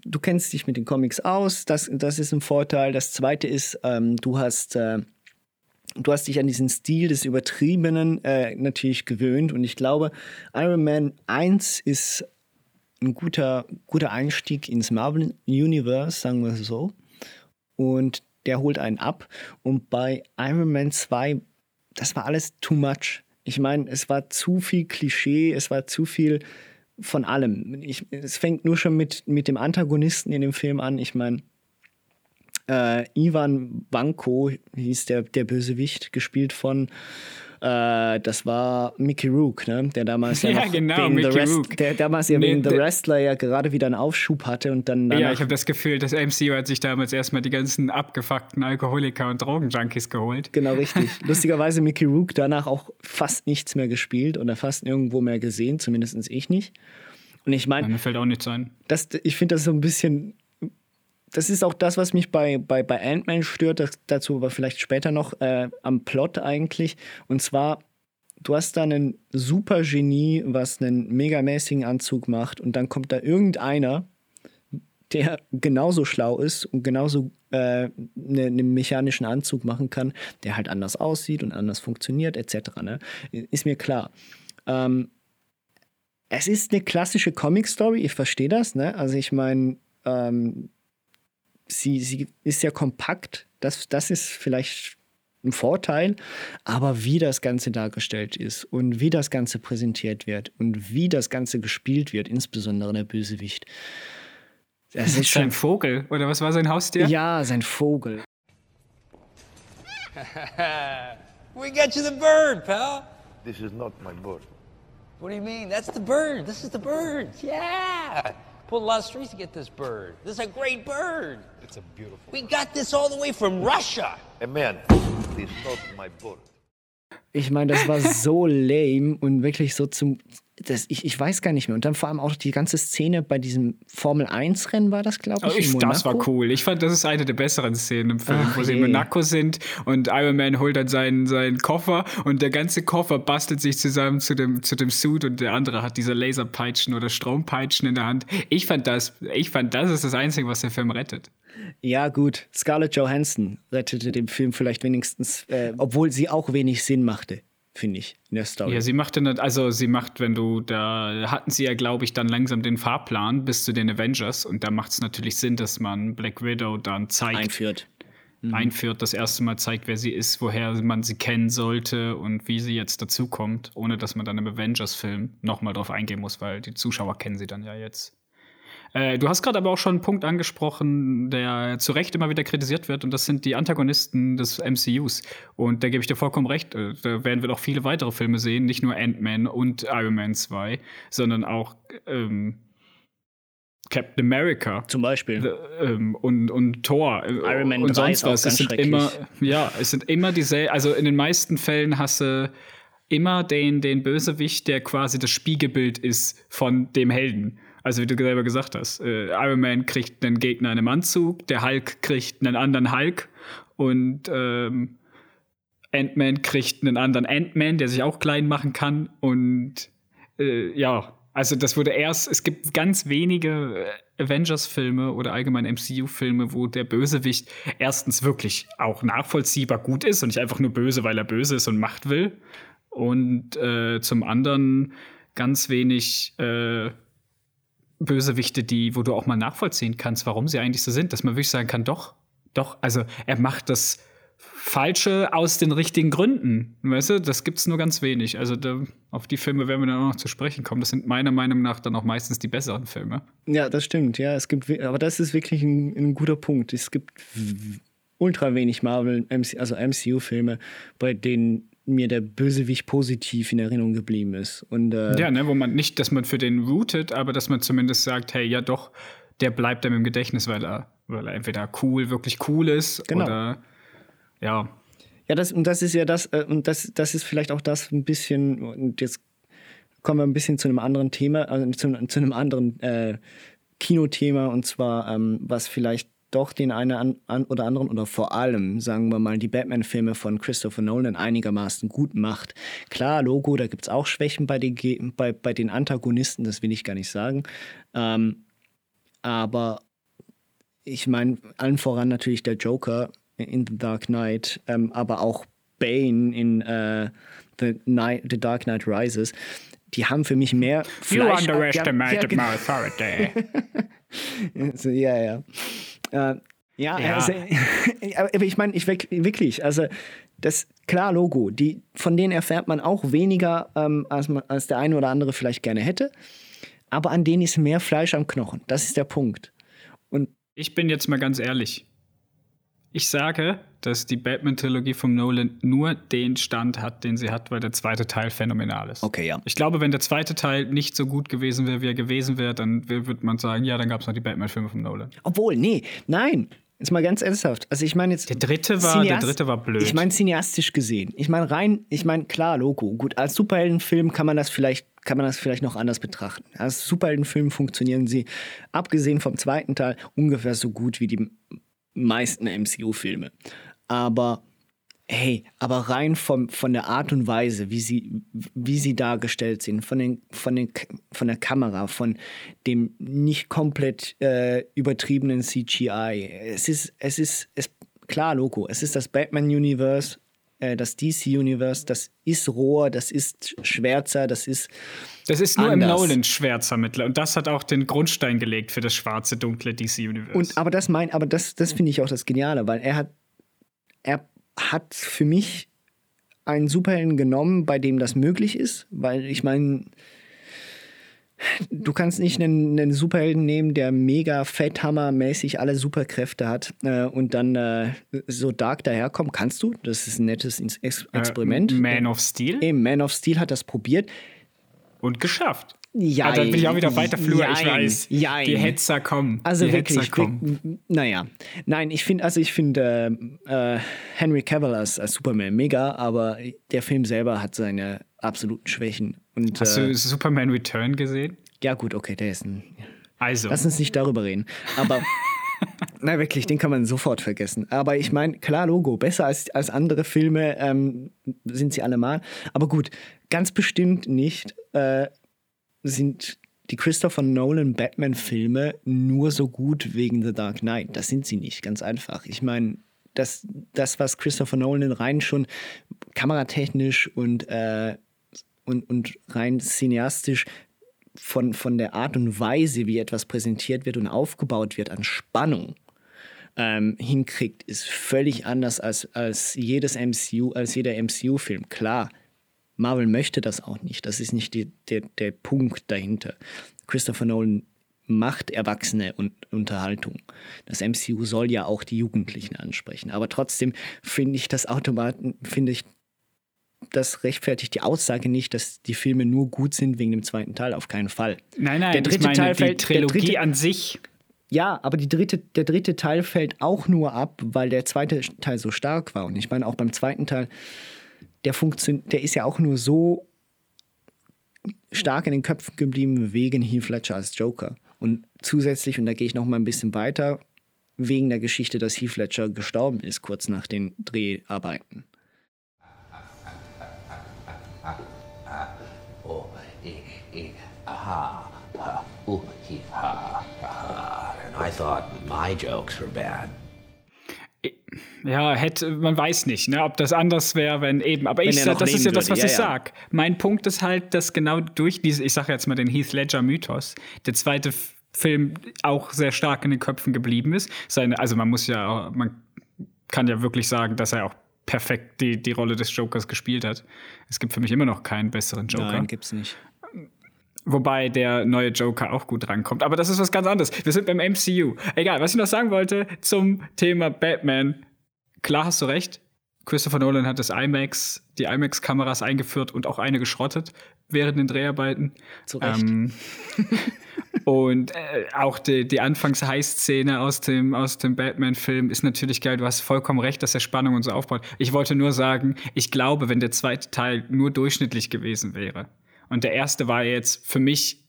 du kennst dich mit den Comics aus, das, das ist ein Vorteil. Das zweite ist, ähm, du hast. Äh, du hast dich an diesen Stil des Übertriebenen äh, natürlich gewöhnt und ich glaube, Iron Man 1 ist ein guter, guter Einstieg ins Marvel Universe, sagen wir so. Und der holt einen ab. Und bei Iron Man 2, das war alles too much. Ich meine, es war zu viel Klischee, es war zu viel von allem. Ich, es fängt nur schon mit, mit dem Antagonisten in dem Film an. Ich meine, äh, Ivan Banko hieß der, der Bösewicht, gespielt von Äh, das war Mickey Rook, ne? der damals ja, ja genau, wegen The Rest, der damals ja Nee, wegen The Wrestler ja gerade wieder einen Aufschub hatte und dann Ja, ich habe das Gefühl, das MCU hat sich damals erstmal die ganzen abgefuckten Alkoholiker und Drogenjunkies geholt. Genau, richtig. Lustigerweise Mickey Rook danach auch fast nichts mehr gespielt oder fast nirgendwo mehr gesehen, zumindest ich nicht. Und ich meine, Mir fällt auch nichts ein. das, ich finde das so ein bisschen. Das ist auch das, was mich bei, bei, bei Ant-Man stört, das, dazu aber vielleicht später noch äh, am Plot eigentlich. Und zwar, du hast da einen super Genie, was einen megamäßigen Anzug macht, und dann kommt da irgendeiner, der genauso schlau ist und genauso äh, ne- einen mechanischen Anzug machen kann, der halt anders aussieht und anders funktioniert, etc. Ne? Ist mir klar. Ähm, es ist eine klassische Comic-Story, ich verstehe das, ne? Also ich meine, ähm, sie, sie ist ja kompakt, das, das ist vielleicht ein Vorteil, aber wie das Ganze dargestellt ist und wie das Ganze präsentiert wird und wie das Ganze gespielt wird, insbesondere der Bösewicht. Das ist Sein schon. Vogel, oder was war sein Haustier? Ja, sein Vogel. We got you the bird, pal. This is not my bird. What do you mean? That's the bird. This is the bird. Yeah. Pulled a lot of strings to get this bird. This is a great bird. It's a beautiful. We got this all the way from Russia. A man. This is my bird. Ich meine, das war so lame und wirklich so zum. Das, ich, ich weiß gar nicht mehr. Und dann vor allem auch die ganze Szene bei diesem Formel-1-Rennen war das, glaube ich. Oh, ich, das war cool. Ich fand, das ist eine der besseren Szenen im Film, Ach wo sie in je. Monaco sind und Iron Man holt dann seinen, seinen Koffer und der ganze Koffer bastelt sich zusammen zu dem, zu dem Suit und der andere hat diese Laserpeitschen oder Strompeitschen in der Hand. Ich fand das, ich fand, das ist das Einzige, was den Film rettet. Ja, gut. Scarlett Johansson rettete den Film vielleicht wenigstens, äh, obwohl sie auch wenig Sinn machte, finde ich, in der Story. Ja, sie macht dann, also sie macht, wenn du, da hatten sie ja, glaube ich, dann langsam den Fahrplan bis zu den Avengers und da macht es natürlich Sinn, dass man Black Widow dann zeigt, einführt. einführt, das erste Mal zeigt, wer sie ist, woher man sie kennen sollte und wie sie jetzt dazukommt, ohne dass man dann im Avengers-Film nochmal drauf eingehen muss, weil die Zuschauer kennen sie dann ja jetzt. Äh, du hast gerade aber auch schon einen Punkt angesprochen, der zu Recht immer wieder kritisiert wird, und das sind die Antagonisten des MCUs. Und da gebe ich dir vollkommen recht. Äh, Da werden wir noch viele weitere Filme sehen, nicht nur Ant-Man und Iron Man 2, sondern auch ähm, Captain America. Zum Beispiel. Äh, ähm, und, und Thor Iron Man und 3 sonst ist auch was. Es sind immer, ja, es sind immer dieselben, also in den meisten Fällen hast du immer den, den Bösewicht, der quasi das Spiegelbild ist von dem Helden. Also wie du selber gesagt hast, äh, Iron Man kriegt einen Gegner in einem Anzug, der Hulk kriegt einen anderen Hulk und ähm, Ant-Man kriegt einen anderen Ant-Man, der sich auch klein machen kann und äh, ja, also das wurde erst, es gibt ganz wenige äh, Avengers-Filme oder allgemein MCU-Filme, wo der Bösewicht erstens wirklich auch nachvollziehbar gut ist und nicht einfach nur böse, weil er böse ist und Macht will. Und äh, zum anderen ganz wenig äh, Bösewichte, die, wo du auch mal nachvollziehen kannst, warum sie eigentlich so sind, dass man wirklich sagen kann, doch, doch, also er macht das Falsche aus den richtigen Gründen. Weißt du, das gibt's nur ganz wenig. Also da, auf die Filme werden wir dann auch noch zu sprechen kommen. Das sind meiner Meinung nach dann auch meistens die besseren Filme. Ja, das stimmt. Ja, es gibt, aber das ist wirklich ein, ein guter Punkt. Es gibt ultra wenig Marvel, also MCU-Filme, bei denen mir der Bösewicht positiv in Erinnerung geblieben ist. Und äh, Ja, ne, wo man nicht, dass man für den rootet, aber dass man zumindest sagt, hey, ja doch, der bleibt einem im Gedächtnis, weil er, weil er entweder cool, wirklich cool ist Genau. oder ja. Ja, das, und das ist ja das, äh, und das, das ist vielleicht auch das ein bisschen, und jetzt kommen wir ein bisschen zu einem anderen Thema, also zu, zu einem anderen äh, Kinothema, und zwar, ähm, was vielleicht doch den einen an, oder anderen oder vor allem, sagen wir mal, die Batman-Filme von Christopher Nolan einigermaßen gut macht. Klar, Logo, da gibt es auch Schwächen bei den, bei, bei den Antagonisten, das will ich gar nicht sagen. Ähm, aber ich meine, allen voran natürlich der Joker in The Dark Knight, ähm, aber auch Bane in äh, The, Night, The Dark Knight Rises. Die haben für mich mehr Fleisch. Ja, ja, authority. so, ja, ja. Äh, ja, Ja. Also, aber ich meine, ich wirk- wirklich, also das klar Logo, die, von denen erfährt man auch weniger, ähm, als, man, als der eine oder andere vielleicht gerne hätte. Aber an denen ist mehr Fleisch am Knochen. Das ist der Punkt. Und Ich bin jetzt mal ganz ehrlich. Ich sage, dass die Batman-Trilogie von Nolan nur den Stand hat, den sie hat, weil der zweite Teil phänomenal ist. Okay, ja. Ich glaube, wenn der zweite Teil nicht so gut gewesen wäre, wie er gewesen wäre, dann würde man sagen, ja, dann gab es noch die Batman-Filme von Nolan. Obwohl, nee, nein. Jetzt mal ganz ernsthaft. Also ich meine jetzt. Der dritte war, der dritte war blöd. Ich meine cineastisch gesehen. Ich meine rein, ich meine klar, Logo. Gut, als Superheldenfilm kann man das vielleicht, kann man das vielleicht noch anders betrachten. Als Superheldenfilm funktionieren sie, abgesehen vom zweiten Teil, ungefähr so gut wie die meisten MCU-Filme. Aber hey, aber rein vom, von der Art und Weise, wie sie, wie sie dargestellt sind, von, den, von, den, von der Kamera, von dem nicht komplett äh, übertriebenen CGI. Es ist, es ist, es, klar, Logo, es ist das Batman-Universe, äh, das DC-Universe, das ist roher, das ist schwärzer, das ist. Das ist nur anders. im Nolan schwärzer mittler. Und das hat auch den Grundstein gelegt für das schwarze, dunkle DC-Universe. Und aber das mein, aber das, das finde ich auch das Geniale, weil er hat, er hat für mich einen Superhelden genommen, bei dem das möglich ist, weil ich meine, du kannst nicht einen, einen Superhelden nehmen, der mega fetthammermäßig alle Superkräfte hat äh, und dann äh, so dark daherkommt. Kannst du? Das ist ein nettes Ex Experiment. Äh, Man of Steel? Eben, Man of Steel hat das probiert. Und geschafft. Ja, ah, dann bin ich auch wieder weiter Flur, ich jein, weiß. jein. Die Hetzer kommen. Also die wirklich, Hetzer kommen. naja. Nein, ich finde, also ich finde äh, äh, Henry Cavill als, als Superman mega, aber der Film selber hat seine absoluten Schwächen. Und, Hast äh, du Superman Return gesehen? ja gut, okay, der ist ein. Also, Lass uns nicht darüber reden. Aber na wirklich, den kann man sofort vergessen. Aber ich meine, klar, Logo, besser als, als andere Filme ähm, sind sie allemal. Aber gut, ganz bestimmt nicht äh, sind die Christopher Nolan Batman-Filme nur so gut wegen The Dark Knight. Das sind sie nicht, ganz einfach. Ich meine, das, das, was Christopher Nolan rein schon kameratechnisch und, äh, und, und rein cineastisch von, von der Art und Weise, wie etwas präsentiert wird und aufgebaut wird an Spannung ähm, hinkriegt, ist völlig anders als, als jedes MCU, als jeder MCU-Film. Klar, Marvel möchte das auch nicht. Das ist nicht die, der, der Punkt dahinter. Christopher Nolan macht Erwachsene und Unterhaltung. Das MCU soll ja auch die Jugendlichen ansprechen. Aber trotzdem finde ich das Automaten, finde ich das rechtfertigt die Aussage nicht, dass die Filme nur gut sind wegen dem zweiten Teil. Auf keinen Fall. nein, nein, der dritte ich meine, Teil die fällt, der Trilogie dritte, an sich. ja, aber die dritte, der dritte Teil fällt auch nur ab, weil der zweite Teil so stark war. Und ich meine, auch beim zweiten Teil, der funktioniert, der ist ja auch nur so stark in den Köpfen geblieben wegen Heath Ledger als Joker. Und zusätzlich, und da gehe ich noch mal ein bisschen weiter, wegen der Geschichte, dass Heath Ledger gestorben ist, kurz nach den Dreharbeiten. Oh, I thought my jokes were bad. Ja, hätte, man weiß nicht, ne, ob das anders wäre, wenn eben. Aber Wenn ich sag, noch das ist ja das, was würde, ich ja, ja. sag. Mein Punkt ist halt, dass genau durch diese, ich sage jetzt mal den Heath Ledger Mythos, der zweite Film auch sehr stark in den Köpfen geblieben ist. Seine, also man muss ja, man kann ja wirklich sagen, dass er auch perfekt die, die Rolle des Jokers gespielt hat. Es gibt für mich immer noch keinen besseren Joker. Nein, gibt's nicht. Wobei der neue Joker auch gut rankommt. Aber das ist was ganz anderes. Wir sind beim MCU. Egal, was ich noch sagen wollte zum Thema Batman. Klar hast du recht. Christopher Nolan hat das IMAX, die IMAX-Kameras eingeführt und auch eine geschrottet während den Dreharbeiten. Zu Recht. Ähm, und äh, auch die, die Anfangs-High-Szene aus dem, aus dem Batman-Film ist natürlich geil. Du hast vollkommen recht, dass er Spannung und so aufbaut. Ich wollte nur sagen, ich glaube, wenn der zweite Teil nur durchschnittlich gewesen wäre und der erste war jetzt für mich,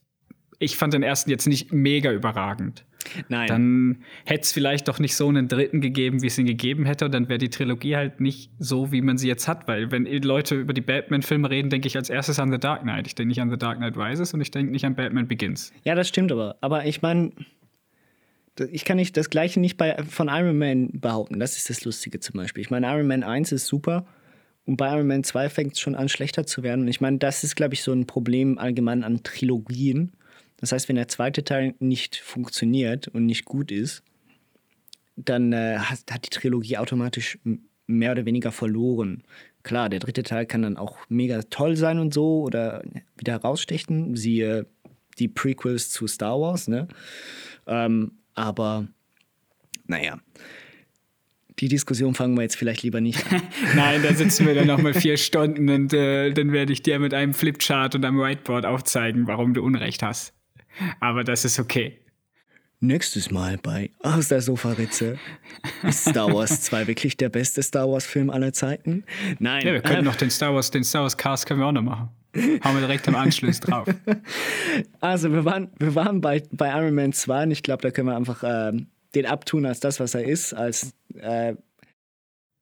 ich fand den ersten jetzt nicht mega überragend. Nein. Dann hätte es vielleicht doch nicht so einen dritten gegeben, wie es ihn gegeben hätte. Und dann wäre die Trilogie halt nicht so, wie man sie jetzt hat. Weil wenn Leute über die Batman-Filme reden, denke ich als erstes an The Dark Knight. Ich denke nicht an The Dark Knight Rises und ich denke nicht an Batman Begins. Ja, das stimmt aber. Aber ich meine, ich kann nicht das Gleiche nicht bei, von Iron Man behaupten. Das ist das Lustige zum Beispiel. Ich meine, Iron Man 1 ist super und bei Iron Man 2 fängt es schon an, schlechter zu werden. Und ich meine, das ist, glaube ich, so ein Problem allgemein an Trilogien. Das heißt, wenn der zweite Teil nicht funktioniert und nicht gut ist, dann äh, hat, die Trilogie automatisch mehr oder weniger verloren. Klar, der dritte Teil kann dann auch mega toll sein und so oder wieder herausstechen, siehe die Prequels zu Star Wars, ne? Ähm, aber naja, die Diskussion fangen wir jetzt vielleicht lieber nicht an. Nein, da sitzen wir dann nochmal vier Stunden und äh, dann werde ich dir mit einem Flipchart und einem Whiteboard aufzeigen, warum du Unrecht hast. Aber das ist okay. Nächstes Mal bei Aus der Sofaritze. Ist Star Wars 2 wirklich der beste Star Wars-Film aller Zeiten? Nein. Ja, wir können noch den Star Wars, den Star Wars Cast können wir auch noch machen. Haben wir direkt im Anschluss drauf. Also wir waren, wir waren bei, bei Iron Man 2 und ich glaube, da können wir einfach ähm, den abtun als das, was er ist, als äh,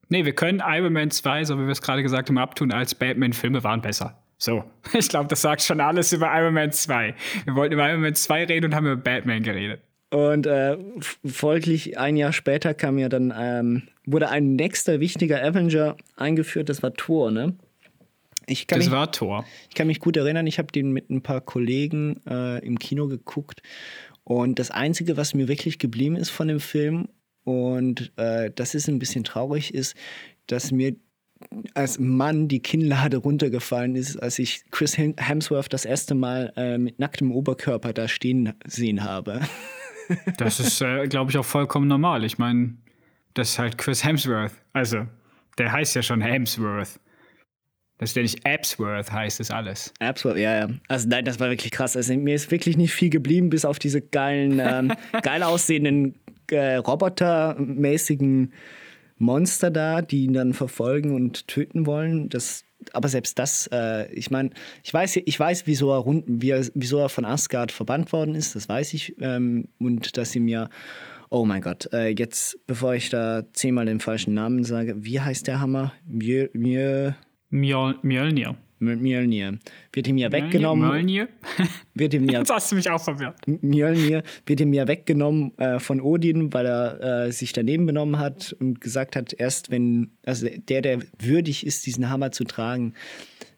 Nee, wir können Iron Man 2, so wie wir es gerade gesagt haben, abtun, als Batman-Filme waren besser. So, ich glaube, das sagt schon alles über Iron Man 2. Wir wollten über Iron Man 2 reden und haben über Batman geredet. Und äh, folglich ein Jahr später kam ja dann, ähm, wurde ein nächster wichtiger Avenger eingeführt, das war Thor, ne? Ich kann, Das mich, war Thor. ich kann mich gut erinnern, ich habe den mit ein paar Kollegen äh, im Kino geguckt. Und das Einzige, was mir wirklich geblieben ist von dem Film, und äh, das ist ein bisschen traurig, ist, dass mir als Mann die Kinnlade runtergefallen ist, als ich Chris Hem- Hemsworth das erste Mal äh, mit nacktem Oberkörper da stehen sehen habe. Das ist, äh, glaube ich, auch vollkommen normal. Ich meine, das ist halt Chris Hemsworth. Also, der heißt ja schon Hemsworth. Das ist ja nicht Absworth, heißt es alles. Absolut, ja, ja. Also nein, das war wirklich krass. Also mir ist wirklich nicht viel geblieben, bis auf diese geilen, ähm, geil aussehenden äh, Robotermäßigen Monster da, die ihn dann verfolgen und töten wollen. Das, aber selbst das, äh, ich meine, ich weiß, ich weiß, wieso er, rund, wie er, wieso er von Asgard verbannt worden ist. Das weiß ich. Ähm, und dass ihm ja, oh mein Gott, äh, jetzt, bevor ich da zehnmal den falschen Namen sage, wie heißt der Hammer? Mjö, Mjö, Mjol Mjolnir. Mjölnir. Wird ihm ja weggenommen. Mjolnir? Wird ihm ja Jetzt hast du mich auch verwirrt. Mjölnir wird ihm ja weggenommen äh, von Odin, weil er äh, sich daneben benommen hat und gesagt hat, erst wenn, also der, der würdig ist, diesen Hammer zu tragen,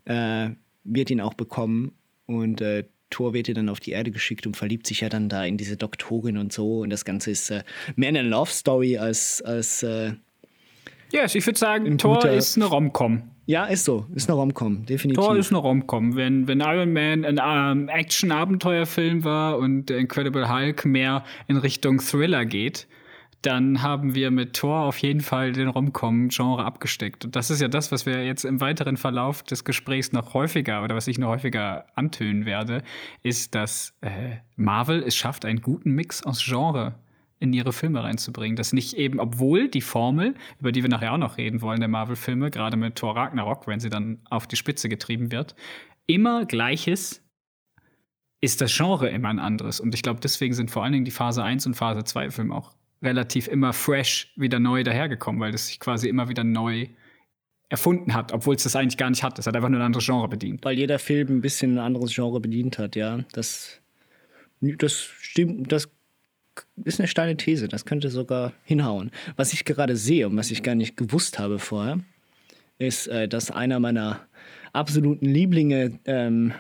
äh, wird ihn auch bekommen. Und äh, Thor wird ja dann auf die Erde geschickt und verliebt sich ja dann da in diese Doktorin und so. Und das Ganze ist äh, mehr eine Love Story als, als äh, Ja, yes, ich würde sagen, Thor ist eine Romcom. Ja, ist so, ist eine Romcom, definitiv. Thor ist eine Romcom. Wenn, wenn Iron Man ein ähm, Action-Abenteuerfilm war und Incredible Hulk mehr in Richtung Thriller geht, dann haben wir mit Thor auf jeden Fall den Romcom-Genre abgesteckt. Und das ist ja das, was wir jetzt im weiteren Verlauf des Gesprächs noch häufiger oder was ich noch häufiger antönen werde, ist, dass äh, Marvel es schafft, einen guten Mix aus Genre in ihre Filme reinzubringen. Das nicht eben, obwohl die Formel, über die wir nachher auch noch reden wollen, der Marvel-Filme, gerade mit Thor Ragnarok, wenn sie dann auf die Spitze getrieben wird, immer gleiches, ist das Genre immer ein anderes. Und ich glaube, deswegen sind vor allen Dingen die Phase 1 und Phase 2 Filme auch relativ immer fresh wieder neu dahergekommen, weil das sich quasi immer wieder neu erfunden hat, obwohl es das eigentlich gar nicht hat. Es hat einfach nur ein anderes Genre bedient. Weil jeder Film ein bisschen ein anderes Genre bedient hat, ja. Das, das stimmt, das ist eine steile These, das könnte sogar hinhauen. Was ich gerade sehe und was ich gar nicht gewusst habe vorher, ist, äh, dass einer meiner absoluten Lieblinge ähm,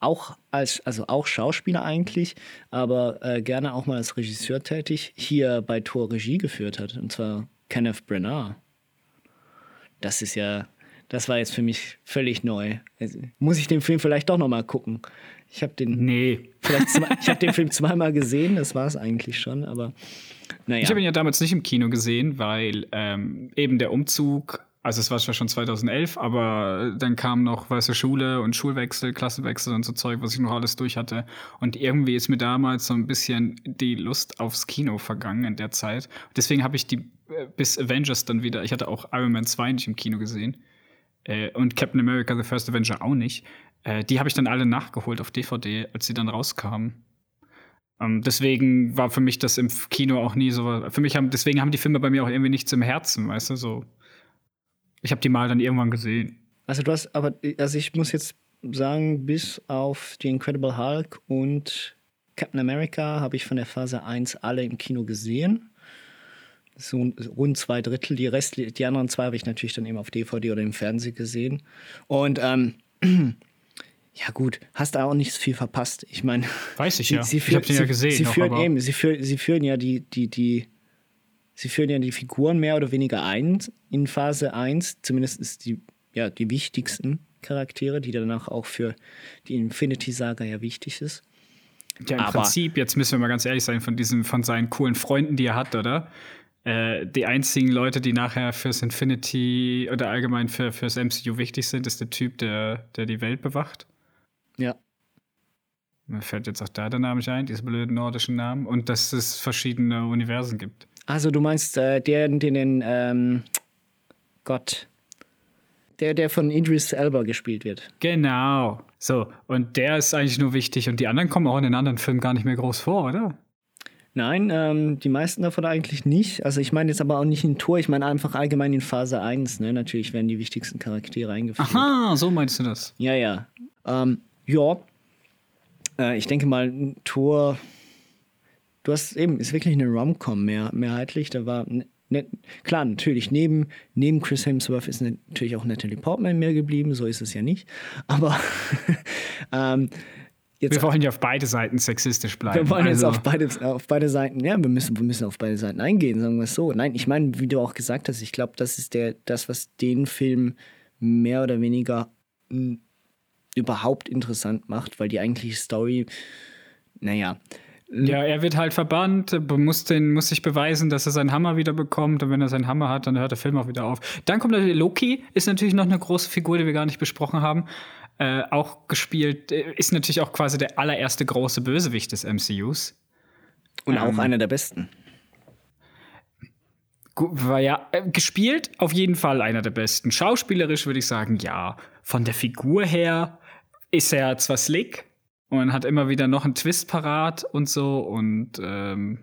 auch als, also auch Schauspieler eigentlich, aber äh, gerne auch mal als Regisseur tätig, hier bei Tor Regie geführt hat, und zwar Kenneth Branagh. Das ist ja, das war jetzt für mich völlig neu. Also, muss ich den Film vielleicht doch noch mal gucken? Ich habe den Nee. ich habe den Film zweimal gesehen, das war es eigentlich schon, aber naja. Ich habe ihn ja damals nicht im Kino gesehen, weil ähm, eben der Umzug, also es war zwar schon 2011, aber dann kam noch, weißt du, Schule und Schulwechsel, Klassenwechsel und so Zeug, was ich noch alles durch hatte. Und irgendwie ist mir damals so ein bisschen die Lust aufs Kino vergangen in der Zeit. Deswegen habe ich die äh, bis Avengers dann wieder, ich hatte auch Iron Man 2 nicht im Kino gesehen. Äh, und Captain America The First Avenger auch nicht. Äh, die habe ich dann alle nachgeholt auf DVD, als sie dann rauskamen. Ähm, deswegen war für mich das im Kino auch nie so. Für mich haben, deswegen haben die Filme bei mir auch irgendwie nichts im Herzen, weißt du, so. Ich habe die mal dann irgendwann gesehen. Also du hast, aber also ich muss jetzt sagen, bis auf die Incredible Hulk und Captain America habe ich von der Phase 1 alle im Kino gesehen. So rund zwei Drittel. Die, Rest, die anderen zwei habe ich natürlich dann eben auf DVD oder im Fernsehen gesehen. Und ähm, ja gut, hast da auch nicht so viel verpasst. Ich meine, Weiß ich sie, ja. Sie ich habe den ja gesehen. Sie noch, führen eben, sie, führen, sie führen ja die, die, die, sie führen ja die Figuren mehr oder weniger ein in Phase 1. Zumindest ist die, ja, die wichtigsten Charaktere, die danach auch für die Infinity-Saga ja wichtig ist. ja, im aber- Prinzip, jetzt müssen wir mal ganz ehrlich sein, von diesen, von seinen coolen Freunden, die er hat, oder? Äh, die einzigen Leute, die nachher fürs Infinity oder allgemein für, fürs MCU wichtig sind, ist der Typ, der, der die Welt bewacht. Ja. Mir fällt jetzt auch da der Name nicht ein, diese blöden nordischen Namen. Und dass es verschiedene Universen gibt. Also du meinst äh, der, den, den ähm, Gott, der, der von Idris Elba gespielt wird. Genau. So, und der ist eigentlich nur wichtig und die anderen kommen auch in den anderen Filmen gar nicht mehr groß vor, oder? Nein, ähm, die meisten davon eigentlich nicht. Also ich meine jetzt aber auch nicht in Tor, ich meine einfach allgemein in Phase 1, ne? Natürlich werden die wichtigsten Charaktere eingeführt. Aha, so meinst du das? Ja, ja. Ähm, ja. Äh, ich denke mal, Tor. Du hast eben, ist wirklich eine Rom-Com mehr, mehrheitlich. Da war. Ne, klar, natürlich, neben, neben Chris Hemsworth ist natürlich auch Natalie Portman mehr geblieben, so ist es ja nicht. Aber ähm, Jetzt, wir wollen ja auf beide Seiten sexistisch bleiben. Wir wollen also. jetzt auf beide, auf beide Seiten, ja, wir müssen, wir müssen auf beide Seiten eingehen, sagen wir es so. Nein, ich meine, wie du auch gesagt hast, ich glaube, das ist der, das, was den Film mehr oder weniger mh, überhaupt interessant macht, weil die eigentliche Story, naja. Ja, er wird halt verbannt, muss, den, muss sich beweisen, dass er seinen Hammer wieder bekommt. Und wenn er seinen Hammer hat, dann hört der Film auch wieder auf. Dann kommt natürlich Loki, ist natürlich noch eine große Figur, die wir gar nicht besprochen haben. Äh, auch gespielt, äh, ist natürlich auch quasi der allererste große Bösewicht des MCUs. Und auch ähm, einer der besten. War ja, äh, gespielt auf jeden Fall einer der besten. Schauspielerisch würde ich sagen, ja. Von der Figur her ist er zwar slick und hat immer wieder noch einen Twist parat und so und ähm,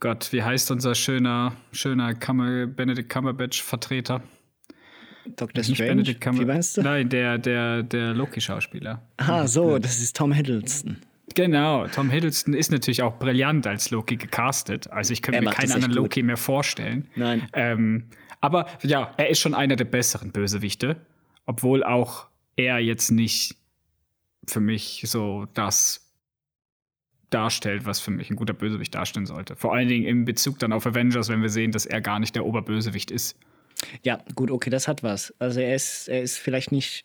Gott, wie heißt unser schöner, schöner Kammer, Benedict Cumberbatch-Vertreter? Dr. Strange? Wie meinst du? Nein, der, der, der Loki-Schauspieler. Ah, so, das ist Tom Hiddleston. Genau, Tom Hiddleston ist natürlich auch brillant als Loki gecastet. Also ich könnte mir keinen anderen Loki mehr vorstellen. Nein. Ähm, aber ja, er ist schon einer der besseren Bösewichte, obwohl auch er jetzt nicht für mich so das darstellt, was für mich ein guter Bösewicht darstellen sollte. Vor allen Dingen im Bezug dann auf Avengers, wenn wir sehen, dass er gar nicht der Oberbösewicht ist. Ja, gut, okay, das hat was. Also er ist, er ist vielleicht nicht,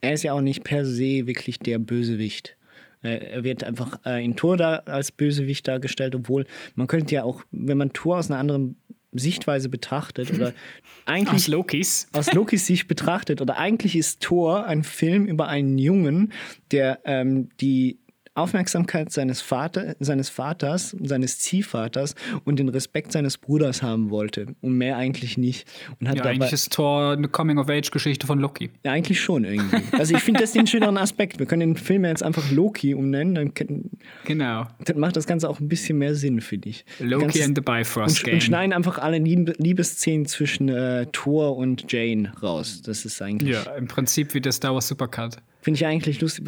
er ist ja auch nicht per se wirklich der Bösewicht. Er wird einfach äh, in Tor da als Bösewicht dargestellt, obwohl man könnte ja auch, wenn man Tor aus einer anderen Sichtweise betrachtet oder eigentlich aus Lokis aus Lokis Sicht betrachtet oder eigentlich ist Thor ein Film über einen Jungen, der ähm, die Aufmerksamkeit seines, Vater, seines Vaters, seines Ziehvaters und den Respekt seines Bruders haben wollte. Und mehr eigentlich nicht. Und hat ja, dabei, eigentlich ist Thor eine Coming-of-Age-Geschichte von Loki. Ja, eigentlich schon irgendwie. Also ich finde das den schöneren Aspekt. Wir können den Film jetzt einfach Loki umnennen. Dann genau. Dann macht das Ganze auch ein bisschen mehr Sinn, finde ich. Loki and the Bifrost und, Game. Und schneiden einfach alle Lieb Liebesszenen zwischen äh, Thor und Jane raus. Das ist eigentlich... Ja, im Prinzip wie der Star Wars Supercut. Finde ich eigentlich lustig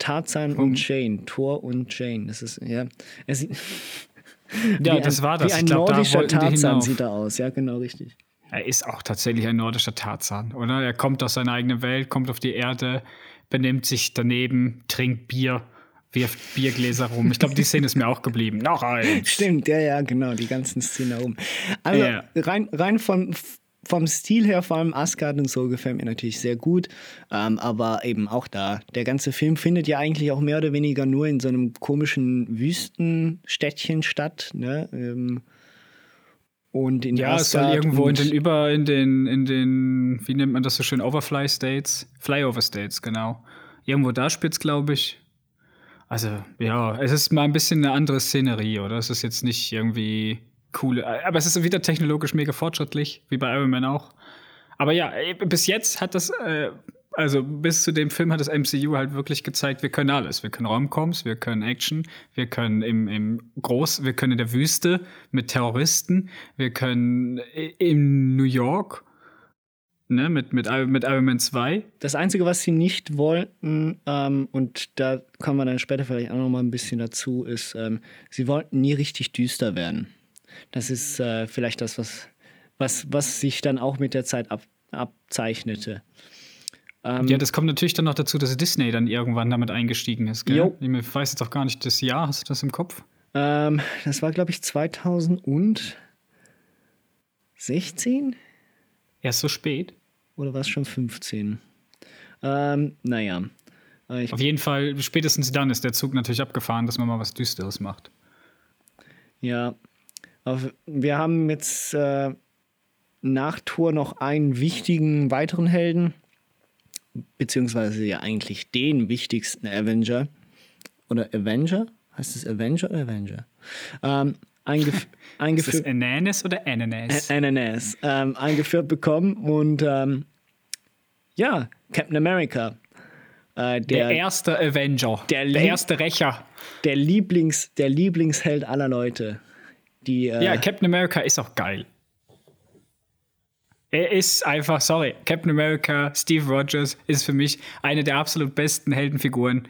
Tarzan und Jane, Thor und Jane. Das ist, ja. Sieht, ja, das ein, war das. Wie ein glaub, nordischer Tarzan sieht er aus, ja, genau richtig. Er ist auch tatsächlich ein nordischer Tarzan, oder? Er kommt aus seiner eigenen Welt, kommt auf die Erde, benimmt sich daneben, trinkt Bier, wirft Biergläser rum. Ich glaube, die Szene ist mir auch geblieben. Noch eins. Stimmt, ja, ja, genau, die ganzen Szenen rum. Also yeah. rein, rein von, vom Stil her, vor allem Asgard und so, gefällt mir natürlich sehr gut. Ähm, aber eben auch da, der ganze Film findet ja eigentlich auch mehr oder weniger nur in so einem komischen Wüstenstädtchen statt. Ne? Ähm, und in ja, es soll irgendwo in den über in den in den wie nennt man das so schön Overfly States, Flyover States genau. Irgendwo da spielt es, glaube ich. Also ja, es ist mal ein bisschen eine andere Szenerie, oder? Es ist jetzt nicht irgendwie coole. Aber es ist wieder technologisch mega fortschrittlich, wie bei Iron Man auch. Aber ja, bis jetzt hat das, äh, also bis zu dem Film hat das MCU halt wirklich gezeigt, wir können alles. Wir können Romcoms, wir können Action, wir können im, im Groß, wir können in der Wüste mit Terroristen, wir können in New York. Ne, mit, mit, mit Iron Man 2. Das Einzige, was sie nicht wollten, ähm, und da kommen wir dann später vielleicht auch noch mal ein bisschen dazu, ist, ähm, sie wollten nie richtig düster werden. Das ist äh, vielleicht das, was, was, was sich dann auch mit der Zeit ab, abzeichnete. Ähm, ja, das kommt natürlich dann noch dazu, dass Disney dann irgendwann damit eingestiegen ist. Gell? Jo. Ich weiß jetzt auch gar nicht das Jahr. Hast du das im Kopf? Ähm, das war, glaube ich, 2016. Erst so spät? Oder war es schon 15? Ähm, naja. Auf jeden Fall, spätestens dann ist der Zug natürlich abgefahren, dass man mal was Düsteres macht. Ja, wir haben jetzt äh, nach Tour noch einen wichtigen weiteren Helden, beziehungsweise ja eigentlich den wichtigsten Avenger. Oder Avenger? Heißt es Avenger oder Avenger? Ähm, eingef Ist das eingeführt. Ananas oder Ananas? Ananas ähm, eingeführt bekommen und ähm, ja, Captain America. Äh, der, der, erste Avenger. der Der, erste Rächer. der, Lieblings, der Lieblingsheld aller Leute. Die, äh, Ja, Captain America ist auch geil. Er ist einfach, sorry, Captain America, Steve Rogers ist für mich eine der absolut besten Heldenfiguren,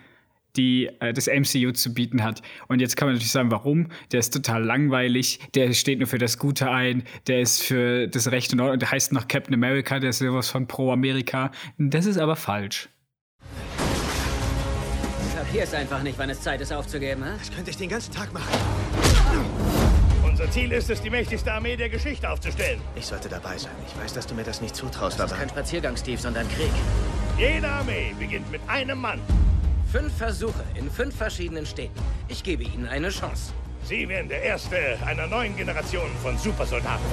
die äh, das MCU zu bieten hat. Und jetzt kann man natürlich sagen, warum? Der ist total langweilig, der steht nur für das Gute ein, der ist für das Recht und Ordnung, der heißt noch Captain America, der ist sowas von Pro-Amerika. Das ist aber falsch. Ich kapier's einfach nicht, wann es Zeit ist aufzugeben, hä? Das könnte ich den ganzen Tag machen. Unser Ziel ist es, die mächtigste Armee der Geschichte aufzustellen. Ich sollte dabei sein. Ich weiß, dass du mir das nicht zutraust, Das ist aber kein Spaziergang, Steve, sondern Krieg. Jede Armee beginnt mit einem Mann. Fünf Versuche in fünf verschiedenen Städten. Ich gebe Ihnen eine Chance. Sie werden der erste einer neuen Generation von Supersoldaten.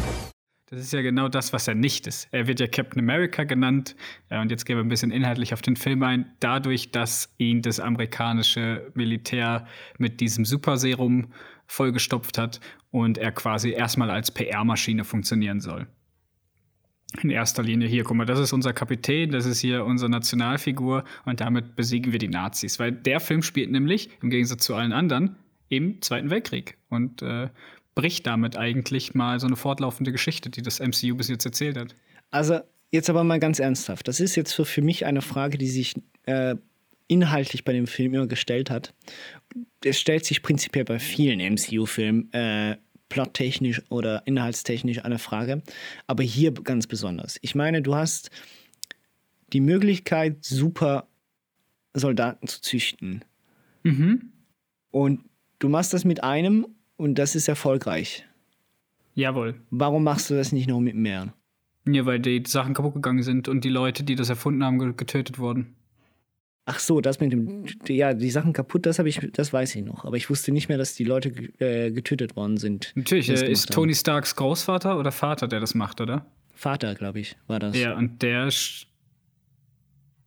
Das ist ja genau das, was er nicht ist. Er wird ja Captain America genannt. Ja, und jetzt gehen wir ein bisschen inhaltlich auf den Film ein. Dadurch, dass ihn das amerikanische Militär mit diesem Superserum vollgestopft hat und er quasi erstmal als PR-Maschine funktionieren soll. In erster Linie hier, guck mal, das ist unser Kapitän, das ist hier unsere Nationalfigur und damit besiegen wir die Nazis. Weil der Film spielt nämlich, im Gegensatz zu allen anderen, im Zweiten Weltkrieg und äh, bricht damit eigentlich mal so eine fortlaufende Geschichte, die das MCU bis jetzt erzählt hat. Also jetzt aber mal ganz ernsthaft. Das ist jetzt für, für mich eine Frage, die sich äh, inhaltlich bei dem Film immer gestellt hat. Es stellt sich prinzipiell bei vielen MCU-Filmen äh, plottechnisch oder inhaltstechnisch eine Frage, aber hier ganz besonders. Ich meine, du hast die Möglichkeit, super Soldaten zu züchten. Und du machst das mit einem und das ist erfolgreich. Jawohl. Warum machst du das nicht noch mit mehr? Ja, weil die Sachen kaputt gegangen sind und die Leute, die das erfunden haben, ge- getötet wurden. Ach so, das mit dem, ja, die Sachen kaputt, das habe ich, das weiß ich noch. Aber ich wusste nicht mehr, dass die Leute äh, getötet worden sind. Natürlich, äh, ist gemacht Tony Starks Großvater oder Vater, der das macht, oder? haben. Vater, glaube ich, war das. Ja, und der.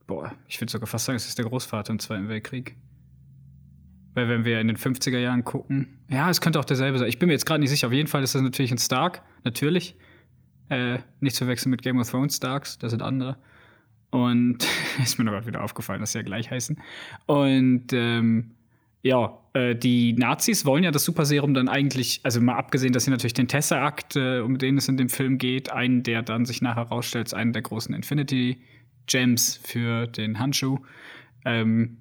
Boah, ich würde sogar fast sagen, es ist der Großvater im Zweiten Weltkrieg. Weil, wenn wir in den 50er Jahren gucken, ja, es könnte auch derselbe sein. Ich bin mir jetzt gerade nicht sicher. Auf jeden Fall ist das natürlich ein Stark, natürlich. Äh, nicht zu wechseln mit Game of Thrones Starks, das sind andere. Und ist mir noch gerade wieder aufgefallen, dass sie ja gleich heißen. Und ähm, ja, äh, die Nazis wollen ja das Superserum dann eigentlich, also mal abgesehen, dass sie natürlich den Tesseract, äh, um den es in dem Film geht, einen, der dann sich nachher herausstellt, als einen der großen Infinity Gems für den Handschuh. Ähm,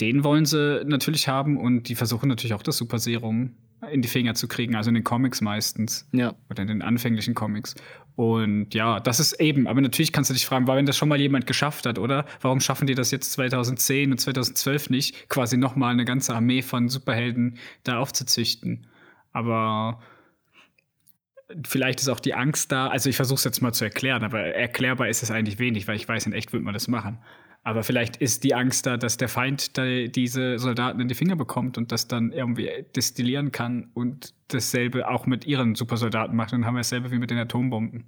den wollen sie natürlich haben und die versuchen natürlich auch das Superserum in die Finger zu kriegen, also in den Comics meistens. Ja. Oder in den anfänglichen Comics. Und ja, das ist eben, aber natürlich kannst du dich fragen, weil wenn das schon mal jemand geschafft hat, oder? Warum schaffen die das jetzt 2010 und 2012 nicht, quasi nochmal eine ganze Armee von Superhelden da aufzuzüchten? Aber vielleicht ist auch die Angst da, also ich versuche es jetzt mal zu erklären, aber erklärbar ist es eigentlich wenig, weil ich weiß, in echt würde man das machen. Aber vielleicht ist die Angst da, dass der Feind da diese Soldaten in die Finger bekommt und das dann irgendwie destillieren kann und dasselbe auch mit ihren Supersoldaten macht. Dann haben wir dasselbe wie mit den Atombomben.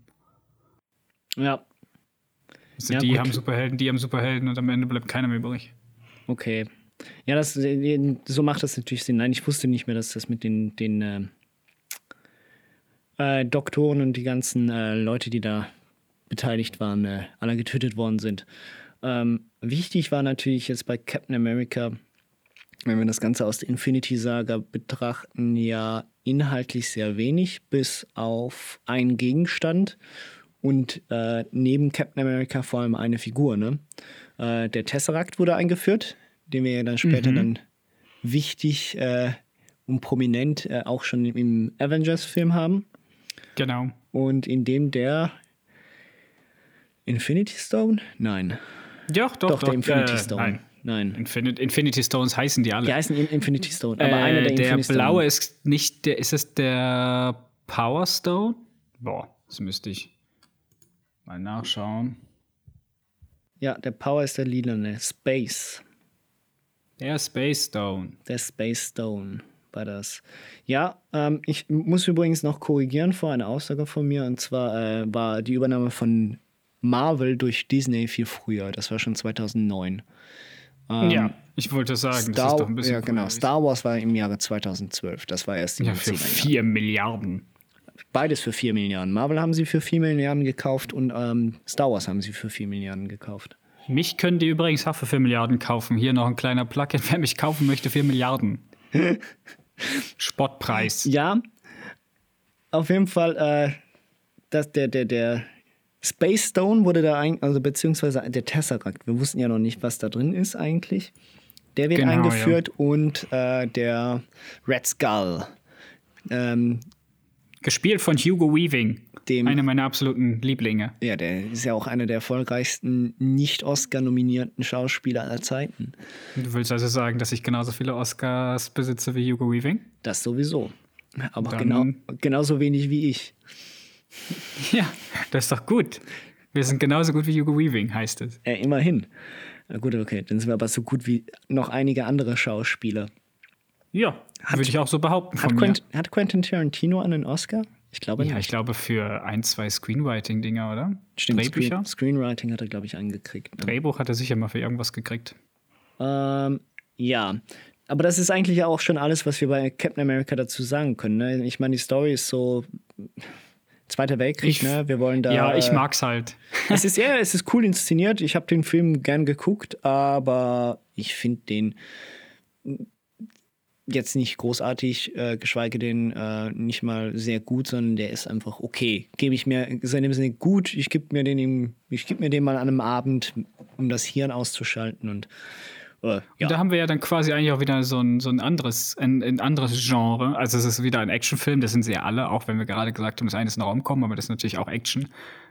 Ja, Also Ja, die gut. haben Superhelden, die haben Superhelden und am Ende bleibt keiner mehr übrig. okay. Ja, das, so macht das natürlich Sinn. Nein, ich wusste nicht mehr, dass das mit den, den äh, äh, Doktoren und die ganzen äh, Leute, die da beteiligt waren, äh, alle getötet worden sind. Ähm, wichtig war natürlich jetzt bei Captain America, wenn wir das Ganze aus der Infinity Saga betrachten, ja inhaltlich sehr wenig, bis auf einen Gegenstand und äh, neben Captain America vor allem eine Figur. Ne? Äh, der Tesseract wurde eingeführt, den wir ja dann später dann wichtig äh, und prominent äh, auch schon im Avengers-Film haben. Genau. Und in dem der Infinity Stone? Nein. Doch, doch, Doch, der Infinity äh, Stone. Nein. Nein. Infinity, Infinity Stones heißen die alle. Die heißen In- Infinity Stone, aber einer der äh, der Infinity blaue Stone. ist nicht der, ist es der Power Stone? Boah, das müsste ich mal nachschauen. Ja, der Power ist der lilane. Space. Der Space Stone. Der Space Stone. war das. Ja, ähm, ich muss übrigens noch korrigieren vor einer Aussage von mir. Und zwar äh, war die Übernahme von Marvel durch Disney viel früher. Das war schon 2009. Ähm, ja, ich wollte sagen, Star, das ist doch ein bisschen ja, genau. Star Wars war im Jahre 2012. Das war erst in ja, für 10er Jahren. 4 Milliarden. Beides für 4 Milliarden. Marvel haben sie für 4 Milliarden gekauft und ähm, Star Wars haben sie für 4 Milliarden gekauft. Mich können die übrigens auch für 4 Milliarden kaufen. Hier noch ein kleiner Plugin. Wer mich kaufen möchte, 4 Milliarden. Spottpreis. Ja, auf jeden Fall, äh, das, der, der, der Space Stone wurde da ein, also beziehungsweise der Tesseract. Wir wussten ja noch nicht, was da drin ist eigentlich. Der wird Genau, eingeführt und äh, der Red Skull. Ähm, Gespielt von Hugo Weaving. Dem- Einer meiner absoluten Lieblinge. ja, der ist ja auch einer der erfolgreichsten nicht-Oscar-nominierten Schauspieler aller Zeiten. Du willst also sagen, dass ich genauso viele Oscars besitze wie Hugo Weaving? Das sowieso. Aber Dann- genau, genauso wenig wie ich. Ja, das ist doch gut. Wir sind genauso gut wie Hugo Weaving, heißt es. Äh, immerhin. Na gut, okay, dann sind wir aber so gut wie noch einige andere Schauspieler. Ja, würde ich auch so behaupten von Hat, mir. Quent, hat Quentin Tarantino einen Oscar? Ich glaube Ja, nicht. ich glaube für ein, zwei Screenwriting-Dinger, oder? Stimmt, Drehbücher? Screen, Screenwriting hat er, glaube ich, angekriegt. Ne? Drehbuch hat er sicher mal für irgendwas gekriegt. Ähm, ja, aber das ist eigentlich ja auch schon alles, was wir bei Captain America dazu sagen können. Ne? Ich meine, die Story ist so Zweiter Weltkrieg, Ich- ne? Wir wollen da. ja, ich mag's halt. Es ist ja, es ist cool inszeniert. Ich habe den Film gern geguckt, aber ich finde den jetzt nicht großartig, äh, geschweige denn äh, nicht mal sehr gut, sondern der ist einfach okay. Gebe ich mir ist in dem Sinne gut. Ich gebe mir den, ich gebe mir den mal an einem Abend, um das Hirn auszuschalten und äh, ja. Und da haben wir ja dann quasi eigentlich auch wieder so ein, so ein anderes, ein, ein anderes Genre. Also es ist wieder ein Actionfilm, das sind sie ja alle, auch wenn wir gerade gesagt haben, das eine ist ein Raumkommen, aber das ist natürlich auch Action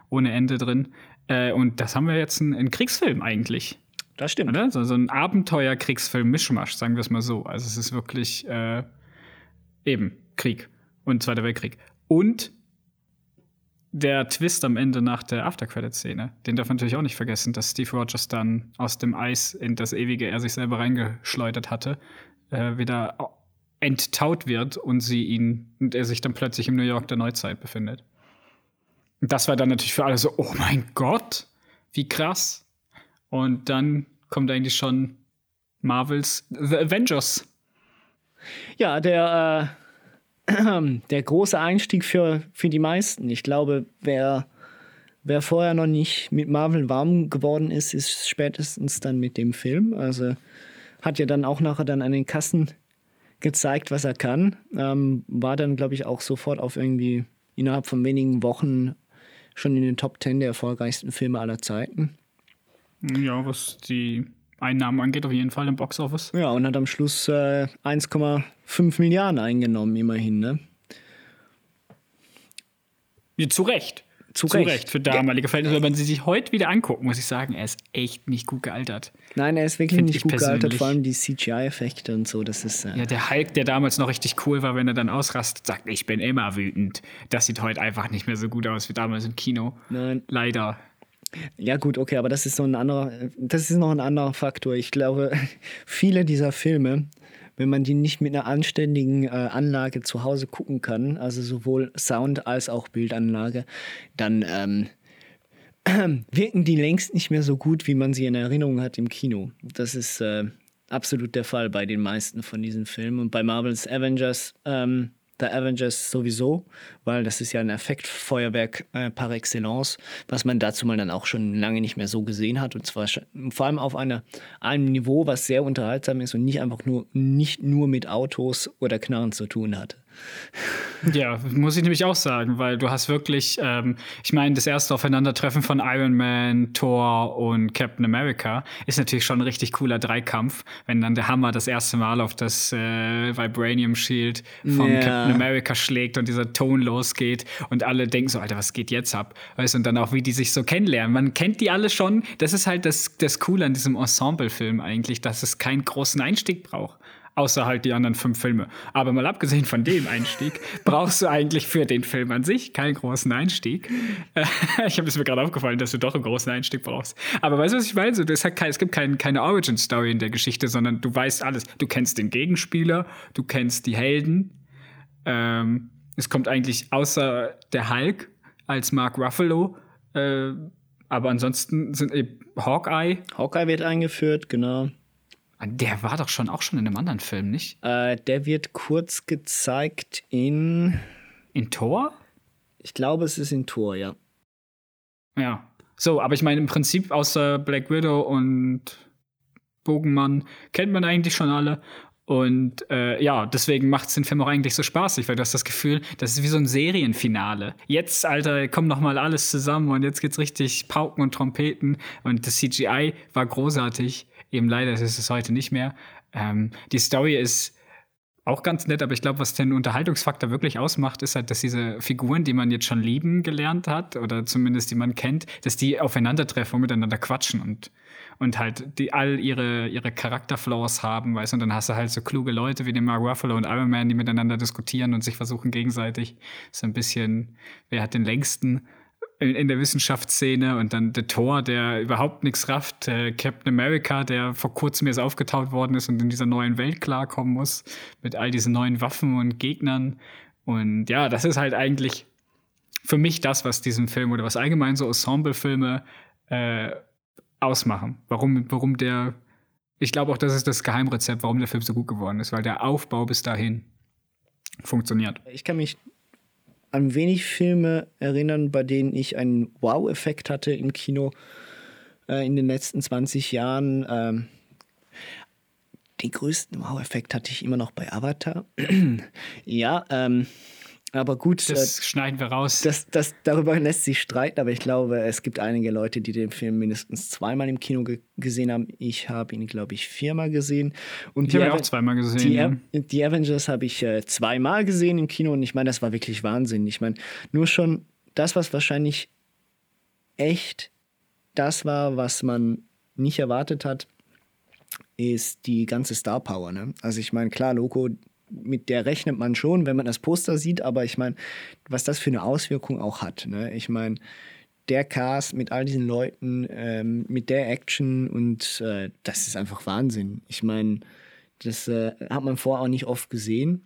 ohne Ende drin. Äh, und das haben wir jetzt einen, einen Kriegsfilm eigentlich. das stimmt. Oder? So, so ein Abenteuer-Kriegsfilm, Mischmasch, sagen wir es mal so. Also es ist wirklich äh, eben Krieg und Zweiter Weltkrieg. Und der Twist am Ende nach der Aftercredit-Szene, den darf man natürlich auch nicht vergessen, dass Steve Rogers dann aus dem Eis in das ewige er sich selber reingeschleudert hatte, äh, wieder au- enttaut wird und sie ihn und er sich dann plötzlich im New York der Neuzeit befindet. Und das war dann natürlich für alle so, oh mein Gott, wie krass. Und dann kommt eigentlich schon Marvels The Avengers. Ja, der, äh, der große Einstieg für, für die meisten. Ich glaube, wer, wer vorher noch nicht mit Marvel warm geworden ist, ist spätestens dann mit dem Film. Also hat ja dann auch nachher dann an den Kassen gezeigt, was er kann. Ähm, war dann, glaube ich, auch sofort auf irgendwie innerhalb von wenigen Wochen schon in den Top 10 der erfolgreichsten Filme aller Zeiten. Ja, was die Einnahmen angeht, auf jeden Fall im Boxoffice. Ja, und hat am Schluss äh, 1,5 Milliarden eingenommen, immerhin. Ne? Ja, zu Recht. Zu Zu Recht. Recht für damalige Verhältnisse. Wenn man sie sich heute wieder anguckt, muss ich sagen, er ist echt nicht gut gealtert. Nein, er ist wirklich Find nicht ich gut gealtert, persönlich. vor allem die CGI-Effekte und so. Das ist. Äh, Ja, der Hulk, der damals noch richtig cool war, wenn er dann ausrastet, sagt, ich bin immer wütend. Das sieht heute einfach nicht mehr so gut aus wie damals im Kino. Nein. Leider. Ja, gut, okay, aber das ist so ein anderer, das ist noch ein anderer Faktor. Ich glaube, viele dieser Filme, wenn man die nicht mit einer anständigen äh, Anlage zu Hause gucken kann, also sowohl Sound als auch Bildanlage, dann ähm, wirken die längst nicht mehr so gut, wie man sie in Erinnerung hat im Kino. Das ist äh, absolut der Fall bei den meisten von diesen Filmen. Und bei Marvels Avengers, ähm, The Avengers sowieso, weil das ist ja ein Effektfeuerwerk äh, par excellence, was man dazu mal dann auch schon lange nicht mehr so gesehen hat. Und zwar vor allem auf einer, einem Niveau, was sehr unterhaltsam ist und nicht einfach nur, nicht nur mit Autos oder Knarren zu tun hatte. Ja, muss ich nämlich auch sagen, weil du hast wirklich, ähm, ich meine, das erste Aufeinandertreffen von Iron Man, Thor und Captain America ist natürlich schon ein richtig cooler Dreikampf, wenn dann der Hammer das erste Mal auf das äh, Vibranium Shield von Ja. Captain America schlägt und dieser Ton losgeht und alle denken so, Alter, was geht jetzt ab? Weißt und dann auch, wie die sich so kennenlernen. Man kennt die alle schon. Das ist halt das, das Coole an diesem Ensemble-Film eigentlich, dass es keinen großen Einstieg braucht. Außer halt die anderen fünf Filme. Aber mal abgesehen von dem Einstieg, brauchst du eigentlich für den Film an sich keinen großen Einstieg. ich habe es mir gerade aufgefallen, dass du doch einen großen Einstieg brauchst. Aber weißt du, was ich meine? So, das hat kein, es gibt kein, keine Origin-Story in der Geschichte, sondern du weißt alles. Du kennst den Gegenspieler, du kennst die Helden. Ähm, es kommt eigentlich außer der Hulk als Mark Ruffalo. Äh, aber ansonsten sind eben Hawkeye. Hawkeye wird eingeführt, genau. Der war doch schon auch schon in einem anderen Film, nicht? Äh, der wird kurz gezeigt in. In Thor? Ich glaube, es ist in Thor, ja. Ja. So, aber ich meine, im Prinzip außer Black Widow und Bogenmann kennt man eigentlich schon alle. Und äh, ja, deswegen macht es den Film auch eigentlich so spaßig, weil du hast das Gefühl, das ist wie so ein Serienfinale. Jetzt, Alter, kommt noch mal alles zusammen und jetzt geht's richtig Pauken und Trompeten und das CGI war großartig. Eben leider ist es heute nicht mehr. Ähm, die Story ist auch ganz nett, aber ich glaube, was den Unterhaltungsfaktor wirklich ausmacht, ist halt, dass diese Figuren, die man jetzt schon lieben gelernt hat oder zumindest die man kennt, dass die aufeinandertreffen und miteinander quatschen und, und halt die all ihre, ihre Charakterflaws haben, weißt du, und dann hast du halt so kluge Leute wie den Mark Ruffalo und Iron Man, die miteinander diskutieren und sich versuchen gegenseitig so ein bisschen, wer hat den längsten in, in der Wissenschaftsszene und dann der Thor, der überhaupt nichts rafft, äh, Captain America, der vor kurzem erst aufgetaut worden ist und in dieser neuen Welt klarkommen muss, mit all diesen neuen Waffen und Gegnern. Und ja, das ist halt eigentlich für mich das, was diesen Film oder was allgemein so Ensemble-Filme äh, ausmachen. Warum, warum der, ich glaube auch, das ist das Geheimrezept, warum der Film so gut geworden ist, weil der Aufbau bis dahin funktioniert. Ich kann mich an wenig Filme erinnern, bei denen ich einen Wow-Effekt hatte im Kino äh, in den letzten 20 Jahren. Ähm, den größten Wow-Effekt hatte ich immer noch bei Avatar. ja, ähm, aber gut. Das äh, schneiden wir raus. Das, das, darüber lässt sich streiten, aber ich glaube, es gibt einige Leute, die den Film mindestens zweimal im Kino ge gesehen haben. Ich habe ihn, glaube ich, viermal gesehen. Und ich habe ihn auch zweimal gesehen. Die, ja. die Avengers habe ich äh, zweimal gesehen im Kino und ich meine, das war wirklich Wahnsinn. Ich meine, nur schon das, was wahrscheinlich echt das war, was man nicht erwartet hat, ist die ganze Star Power. Ne? Also ich meine, klar, Loco, mit der rechnet man schon, wenn man das Poster sieht, aber ich meine, was das für eine Auswirkung auch hat. Ne? Ich meine, der Cast mit all diesen Leuten, ähm, mit der Action und äh, das ist einfach Wahnsinn. Ich meine, das äh, hat man vorher auch nicht oft gesehen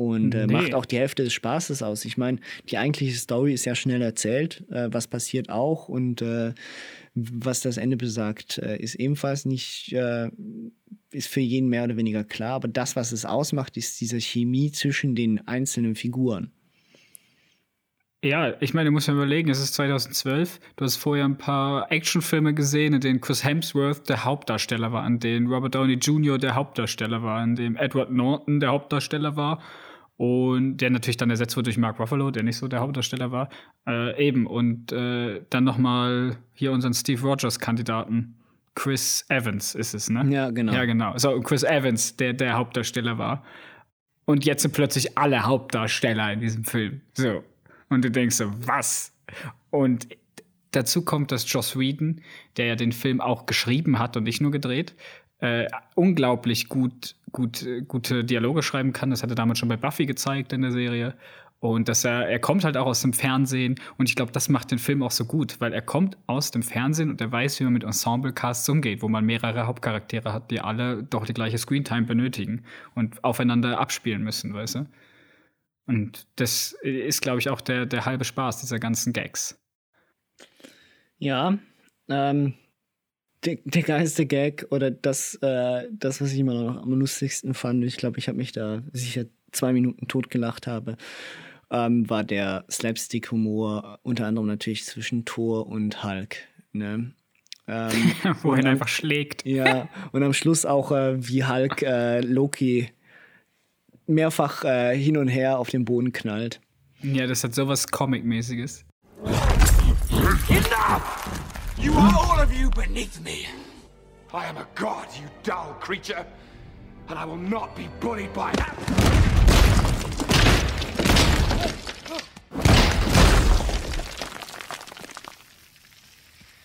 und äh, nee. macht auch die Hälfte des Spaßes aus. Ich meine, die eigentliche Story ist ja schnell erzählt, äh, was passiert auch und äh, was das Ende besagt, äh, ist ebenfalls nicht ist für jeden mehr oder weniger klar, aber das, was es ausmacht, ist diese Chemie zwischen den einzelnen Figuren. Ja, ich meine, du musst mir überlegen, es ist 2012. Du hast vorher ein paar Actionfilme gesehen, in denen Chris Hemsworth der Hauptdarsteller war, in denen Robert Downey Jr. der Hauptdarsteller war, in dem Edward Norton der Hauptdarsteller war und der natürlich dann ersetzt wurde durch Mark Ruffalo, der nicht so der Hauptdarsteller war. Äh, eben, und äh, dann nochmal hier unseren Steve Rogers-Kandidaten. Chris Evans ist es, ne? Ja, genau. Ja, genau. So, Chris Evans, der der Hauptdarsteller war. Und jetzt sind plötzlich alle Hauptdarsteller in diesem Film. So. Und du denkst so, was? Und dazu kommt, dass Joss Whedon, der ja den Film auch geschrieben hat und nicht nur gedreht, äh, unglaublich gut, gut, gute Dialoge schreiben kann. Das hat er damals schon bei Buffy gezeigt in der Serie. Und dass er, er kommt halt auch aus dem Fernsehen und ich glaube, das macht den Film auch so gut, weil er kommt aus dem Fernsehen und er weiß, wie man mit Ensemble-Casts umgeht, wo man mehrere Hauptcharaktere hat, die alle doch die gleiche Screentime benötigen und aufeinander abspielen müssen, weißt du? Und das ist, glaube ich, auch der, der halbe Spaß dieser ganzen Gags. Ja, ähm, der, der geilste Gag oder das, äh, das, was ich immer noch am lustigsten fand, ich glaube, ich habe mich da sicher zwei Minuten totgelacht habe, ähm, war der Slapstick-Humor, unter anderem natürlich zwischen Thor und Hulk. Ne? Ähm, Wo er einfach schlägt. Ja, und am Schluss auch, äh, wie Hulk äh, Loki mehrfach äh, hin und her auf den Boden knallt. Ja, das hat sowas Comic-mäßiges. Enough! You are all of you beneath me. I am a god, you dull creature, and I will not be bullied by that.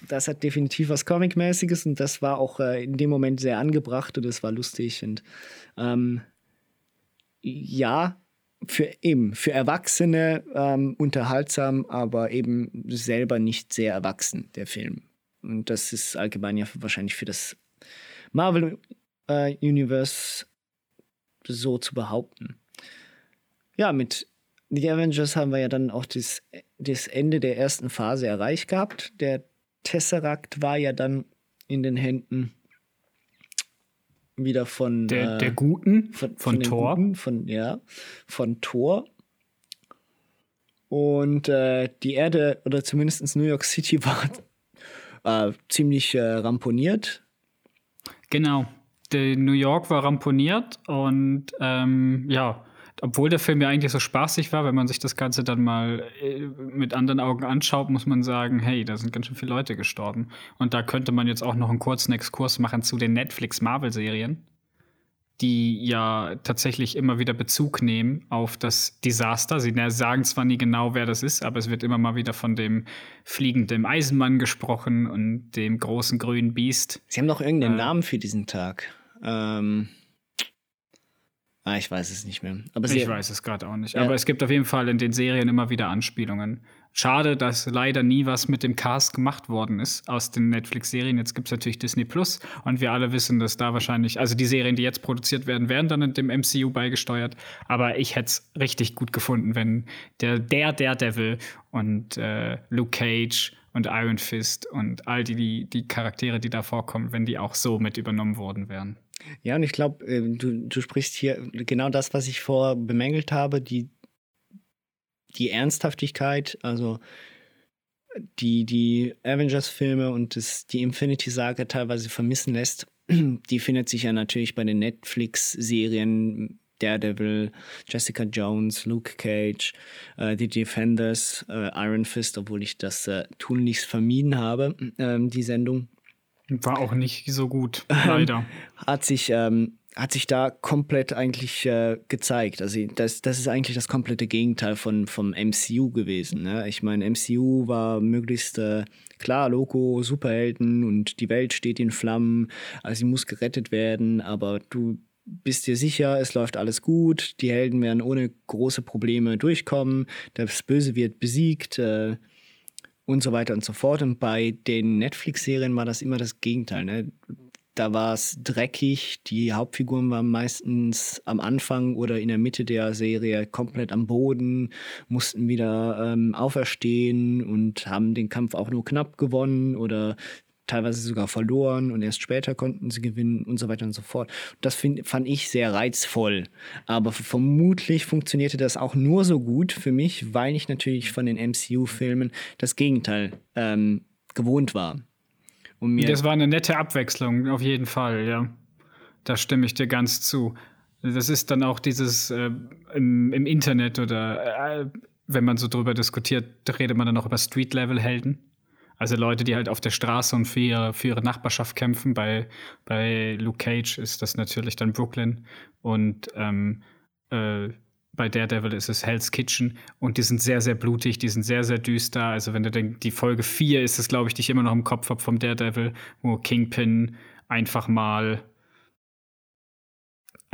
das hat definitiv was Comic-mäßiges und das war auch äh, in dem Moment sehr angebracht und es war lustig und ähm, ja, für eben, für Erwachsene ähm, unterhaltsam, aber eben selber nicht sehr erwachsen, der Film. Und das ist allgemein ja wahrscheinlich für das Marvel äh, Universe so zu behaupten. Ja, mit The Avengers haben wir ja dann auch das, das Ende der ersten Phase erreicht gehabt. Der Tesseract war ja dann in den Händen wieder von der, äh, der Guten, von, von, von Thor. Guten, von, ja, von Thor. Und äh, die Erde, oder zumindest New York City, war äh, ziemlich äh, ramponiert. Genau. Die New York war ramponiert und ähm, ja, obwohl der Film ja eigentlich so spaßig war, wenn man sich das Ganze dann mal äh, mit anderen Augen anschaut, muss man sagen, hey, da sind ganz schön viele Leute gestorben. Und da könnte man jetzt auch noch einen kurzen Exkurs machen zu den Netflix-Marvel-Serien, die ja tatsächlich immer wieder Bezug nehmen auf das Desaster. Sie sagen zwar nie genau, wer das ist, aber es wird immer mal wieder von dem fliegenden Eisenmann gesprochen und dem großen grünen Biest. Sie haben doch irgendeinen äh, Namen für diesen Tag. Ähm Ah, ich weiß es nicht mehr. Aber ich weiß es gerade auch nicht. Ja. Aber es gibt auf jeden Fall in den Serien immer wieder Anspielungen. Schade, dass leider nie was mit dem Cast gemacht worden ist aus den Netflix-Serien. Jetzt gibt es natürlich Disney Plus und wir alle wissen, dass da wahrscheinlich, also die Serien, die jetzt produziert werden, werden dann in dem MCU beigesteuert. Aber ich hätte es richtig gut gefunden, wenn der, der Daredevil und äh, Luke Cage und Iron Fist und all die, die, die Charaktere, die da vorkommen, wenn die auch so mit übernommen worden wären. Ja, und ich glaube, äh, du, du sprichst hier genau das, was ich vorher bemängelt habe, die, die Ernsthaftigkeit, also die die Avengers-Filme und das, die Infinity-Saga teilweise vermissen lässt, die findet sich ja natürlich bei den Netflix-Serien Daredevil, Jessica Jones, Luke Cage, äh, die Defenders, äh, Iron Fist, obwohl ich das äh, tunlichst vermieden habe, ähm, die Sendung. War auch nicht so gut, leider. hat sich, ähm, hat sich da komplett eigentlich äh, gezeigt. Also das, das ist eigentlich das komplette Gegenteil von, vom MCU gewesen. Ne? Ich meine, MCU war möglichst äh, klar, Logo, Superhelden und die Welt steht in Flammen, also sie muss gerettet werden, aber du bist dir sicher, es läuft alles gut, die Helden werden ohne große Probleme durchkommen, das Böse wird besiegt. Äh, und so weiter und so fort. Und bei den Netflix-Serien war das immer das Gegenteil. Ne? Da war es dreckig, die Hauptfiguren waren meistens am Anfang oder in der Mitte der Serie komplett am Boden, mussten wieder ähm, auferstehen und haben den Kampf auch nur knapp gewonnen oder teilweise sogar verloren und erst später konnten sie gewinnen und so weiter und so fort. Das find, fand ich sehr reizvoll. Aber vermutlich funktionierte das auch nur so gut für mich, weil ich natürlich von den MCU-Filmen das Gegenteil ähm, gewohnt war. Und mir das war eine nette Abwechslung, auf jeden Fall, ja. Da stimme ich dir ganz zu. Das ist dann auch dieses äh, im, im, Internet oder äh, wenn man so drüber diskutiert, redet man dann auch über Street-Level-Helden also Leute, die halt auf der Straße und für ihre, für ihre Nachbarschaft kämpfen. Bei, bei Luke Cage ist das natürlich dann Brooklyn. Und ähm, äh, bei Daredevil ist es Hell's Kitchen. Und die sind sehr, sehr blutig, die sind sehr, sehr düster. Also wenn du denkst, die Folge 4 ist es, glaube ich, die ich immer noch im Kopf habe vom Daredevil, wo Kingpin einfach mal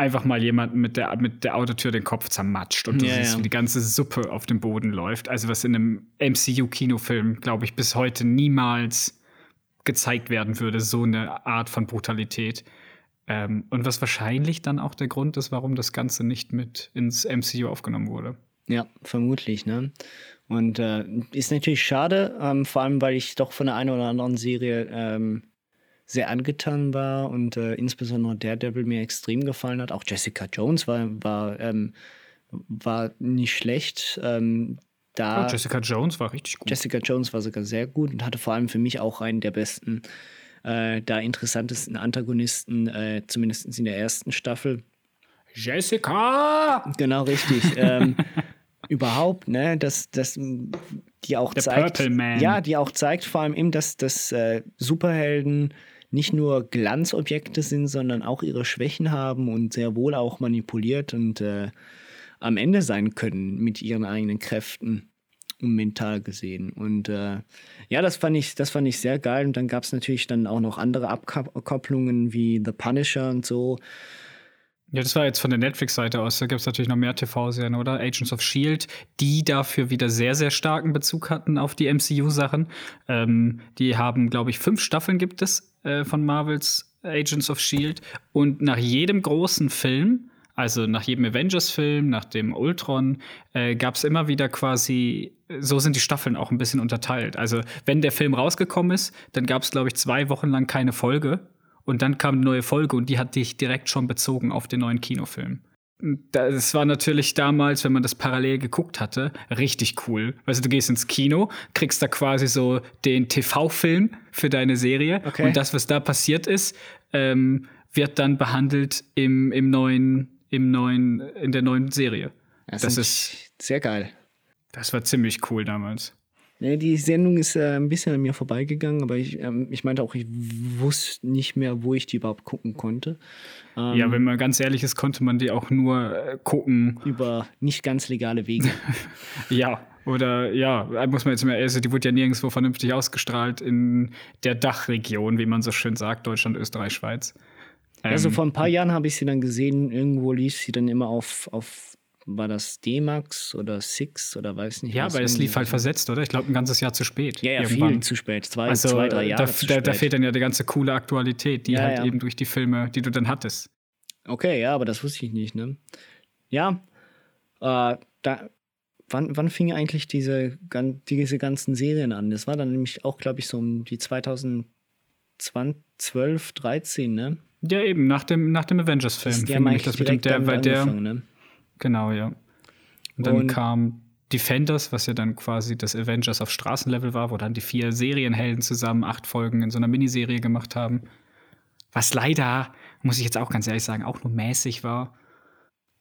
einfach mal jemanden mit der, mit der Autotür den Kopf zermatscht und du ja, siehst, ja. wie die ganze Suppe auf dem Boden läuft. Also was in einem MCU-Kinofilm, glaube ich, bis heute niemals gezeigt werden würde, so eine Art von Brutalität. Ähm, und was wahrscheinlich dann auch der Grund ist, warum das Ganze nicht mit ins MCU aufgenommen wurde. Ja, vermutlich, ne? Und äh, ist natürlich schade, ähm, vor allem, weil ich doch von der einen oder anderen Serie ähm, sehr angetan war und äh, insbesondere Daredevil mir extrem gefallen hat. Auch Jessica Jones war, war, ähm, war nicht schlecht. Ähm, da oh, Jessica Jones war richtig gut. Jessica Jones war sogar sehr gut und hatte vor allem für mich auch einen der besten, äh, da interessantesten Antagonisten, äh, zumindest in der ersten Staffel. Jessica! Genau, richtig. ähm, überhaupt, ne, dass, dass die auch The zeigt. Ja, die auch zeigt vor allem eben, dass, dass äh, Superhelden nicht nur Glanzobjekte sind, sondern auch ihre Schwächen haben und sehr wohl auch manipuliert und äh, am Ende sein können mit ihren eigenen Kräften. und mental gesehen. Und äh, ja, das fand ich, das fand ich sehr geil. Und dann gab es natürlich dann auch noch andere Abkopplungen wie The Punisher und so. Ja, das war jetzt von der Netflix-Seite aus. Da gibt es natürlich noch mehr TV-Serien, oder? Agents of Shield, die dafür wieder sehr, sehr starken Bezug hatten auf die MCU-Sachen. Ähm, die haben, glaube ich, fünf Staffeln gibt es äh, von Marvels Agents of Shield. Und nach jedem großen Film, also nach jedem Avengers-Film, nach dem Ultron, äh, gab es immer wieder quasi, so sind die Staffeln auch ein bisschen unterteilt. Also, wenn der Film rausgekommen ist, dann gab es, glaube ich, zwei Wochen lang keine Folge. Und dann kam eine neue Folge und die hat dich direkt schon bezogen auf den neuen Kinofilm. Das war natürlich damals, wenn man das parallel geguckt hatte, richtig cool. Also du gehst ins Kino, kriegst da quasi so den TV-Film für deine Serie okay. und das, was da passiert ist, ähm, wird dann behandelt im, im neuen, im neuen, in der neuen Serie. Das, das ist sehr geil. Das war ziemlich cool damals. Nee, die Sendung ist äh, ein bisschen an mir vorbeigegangen, aber ich, ähm, ich meinte auch, ich wusste nicht mehr, wo ich die überhaupt gucken konnte. Ähm, ja, wenn man ganz ehrlich ist, konnte man die auch nur äh, gucken. Über nicht ganz legale Wege. ja, oder ja, muss man jetzt mal, also die wurde ja nirgendwo vernünftig ausgestrahlt in der Dachregion, wie man so schön sagt, Deutschland, Österreich, Schweiz. Ähm, also vor ein paar Jahren habe ich sie dann gesehen, irgendwo lief sie dann immer auf, auf war das D-Max oder Six oder weiß nicht. Ja, aber es lief halt versetzt, oder? Ich glaube, ein ganzes Jahr zu spät. Ja, ja, viel zu spät. Zwei, also, zwei drei Jahre. Da, da, da, fehlt dann ja die ganze coole Aktualität, die ja, halt ja. eben durch die Filme, die du dann hattest. Okay, ja, aber das wusste ich nicht, ne? Ja, äh, da, wann, wann fing eigentlich diese, diese ganzen Serien an? Das war dann nämlich auch, glaube ich, so um die 2012, 13, ne? Ja, eben, nach dem, nach dem Avengers-Film. Haben eigentlich das mit dem, der, weil der, ne? Genau, ja. Und dann und kam Defenders, was ja dann quasi das Avengers auf Straßenlevel war, wo dann die vier Serienhelden zusammen acht Folgen in so einer Miniserie gemacht haben. Was leider, muss ich jetzt auch ganz ehrlich sagen, auch nur mäßig war.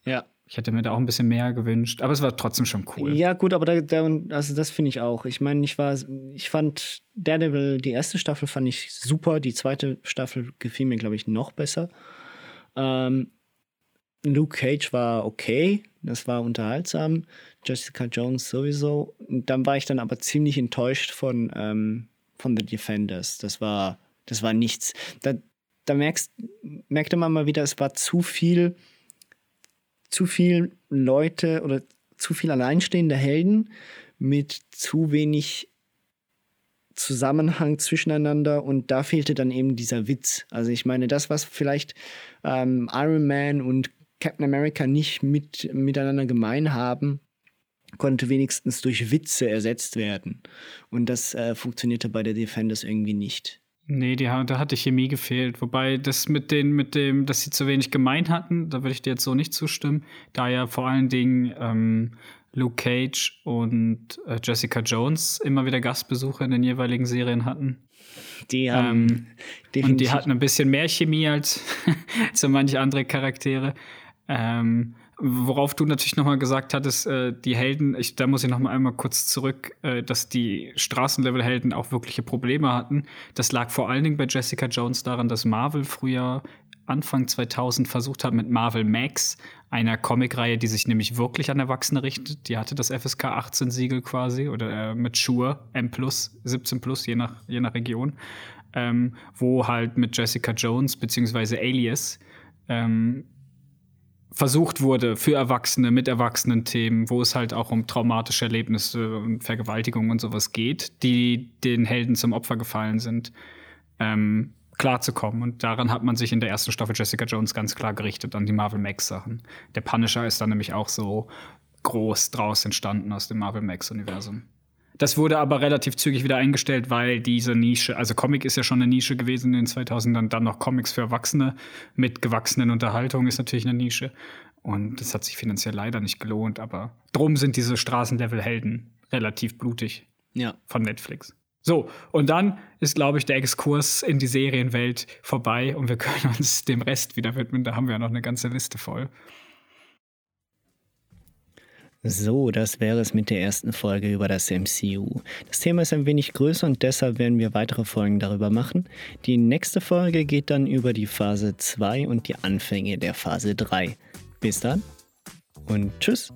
Ja. Ich hätte mir da auch ein bisschen mehr gewünscht, aber es war trotzdem schon cool. Ja, gut, aber da, da, also das finde ich auch. Ich meine, ich war, ich fand Daredevil, die erste Staffel fand ich super, die zweite Staffel gefiel mir, glaube ich, noch besser. Ähm, Luke Cage war okay, das war unterhaltsam. Jessica Jones sowieso. Und dann war ich dann aber ziemlich enttäuscht von, ähm, von The Defenders. Das war, das war nichts. Da, da merkst, merkte man mal wieder, es war zu viel, zu viel Leute oder zu viel alleinstehende Helden mit zu wenig Zusammenhang zwischeneinander und da fehlte dann eben dieser Witz. Also ich meine, das, was vielleicht ähm, Iron Man und Captain America nicht mit, miteinander gemein haben, konnte wenigstens durch Witze ersetzt werden. Und das äh, funktionierte bei der Defenders irgendwie nicht. Nee, die, da hatte Chemie gefehlt. Wobei das mit, den, mit dem, dass sie zu wenig gemein hatten, da würde ich dir jetzt so nicht zustimmen. Da ja vor allen Dingen ähm, Luke Cage und äh, Jessica Jones immer wieder Gastbesuche in den jeweiligen Serien hatten. Die haben ähm, und die hatten ein bisschen mehr Chemie als so manche andere Charaktere. Ähm, worauf du natürlich nochmal gesagt hattest, äh, die Helden, ich, da muss ich nochmal einmal kurz zurück, äh, dass die Straßenlevel-Helden auch wirkliche Probleme hatten. Das lag vor allen Dingen bei Jessica Jones daran, dass Marvel früher Anfang 2000 versucht hat mit Marvel Max, einer Comicreihe, die sich nämlich wirklich an Erwachsene richtet. Die hatte das FSK 18 Siegel quasi oder äh, mit Sure M+, 17+, plus, je nach, je nach Region, ähm, wo halt mit Jessica Jones beziehungsweise Alias ähm, versucht wurde für Erwachsene mit erwachsenen Themen, wo es halt auch um traumatische Erlebnisse und Vergewaltigungen und sowas geht, die den Helden zum Opfer gefallen sind, ähm, klarzukommen. Und daran hat man sich in der ersten Staffel Jessica Jones ganz klar gerichtet, an die Marvel Max-Sachen. Der Punisher ist dann nämlich auch so groß draus entstanden aus dem Marvel Max-Universum. Das wurde aber relativ zügig wieder eingestellt, weil diese Nische, also Comic ist ja schon eine Nische gewesen in den 2000ern, dann noch Comics für Erwachsene mit gewachsenen Unterhaltungen ist natürlich eine Nische. Und das hat sich finanziell leider nicht gelohnt, aber drum sind diese Straßenlevel-Helden relativ blutig ja. von Netflix. So, und dann ist, glaube ich, der Exkurs in die Serienwelt vorbei und wir können uns dem Rest wieder widmen. Da haben wir ja noch eine ganze Liste voll. So, das wäre es mit der ersten Folge über das MCU. Das Thema ist ein wenig größer und deshalb werden wir weitere Folgen darüber machen. Die nächste Folge geht dann über die Phase 2 und die Anfänge der Phase 3. Bis dann und tschüss.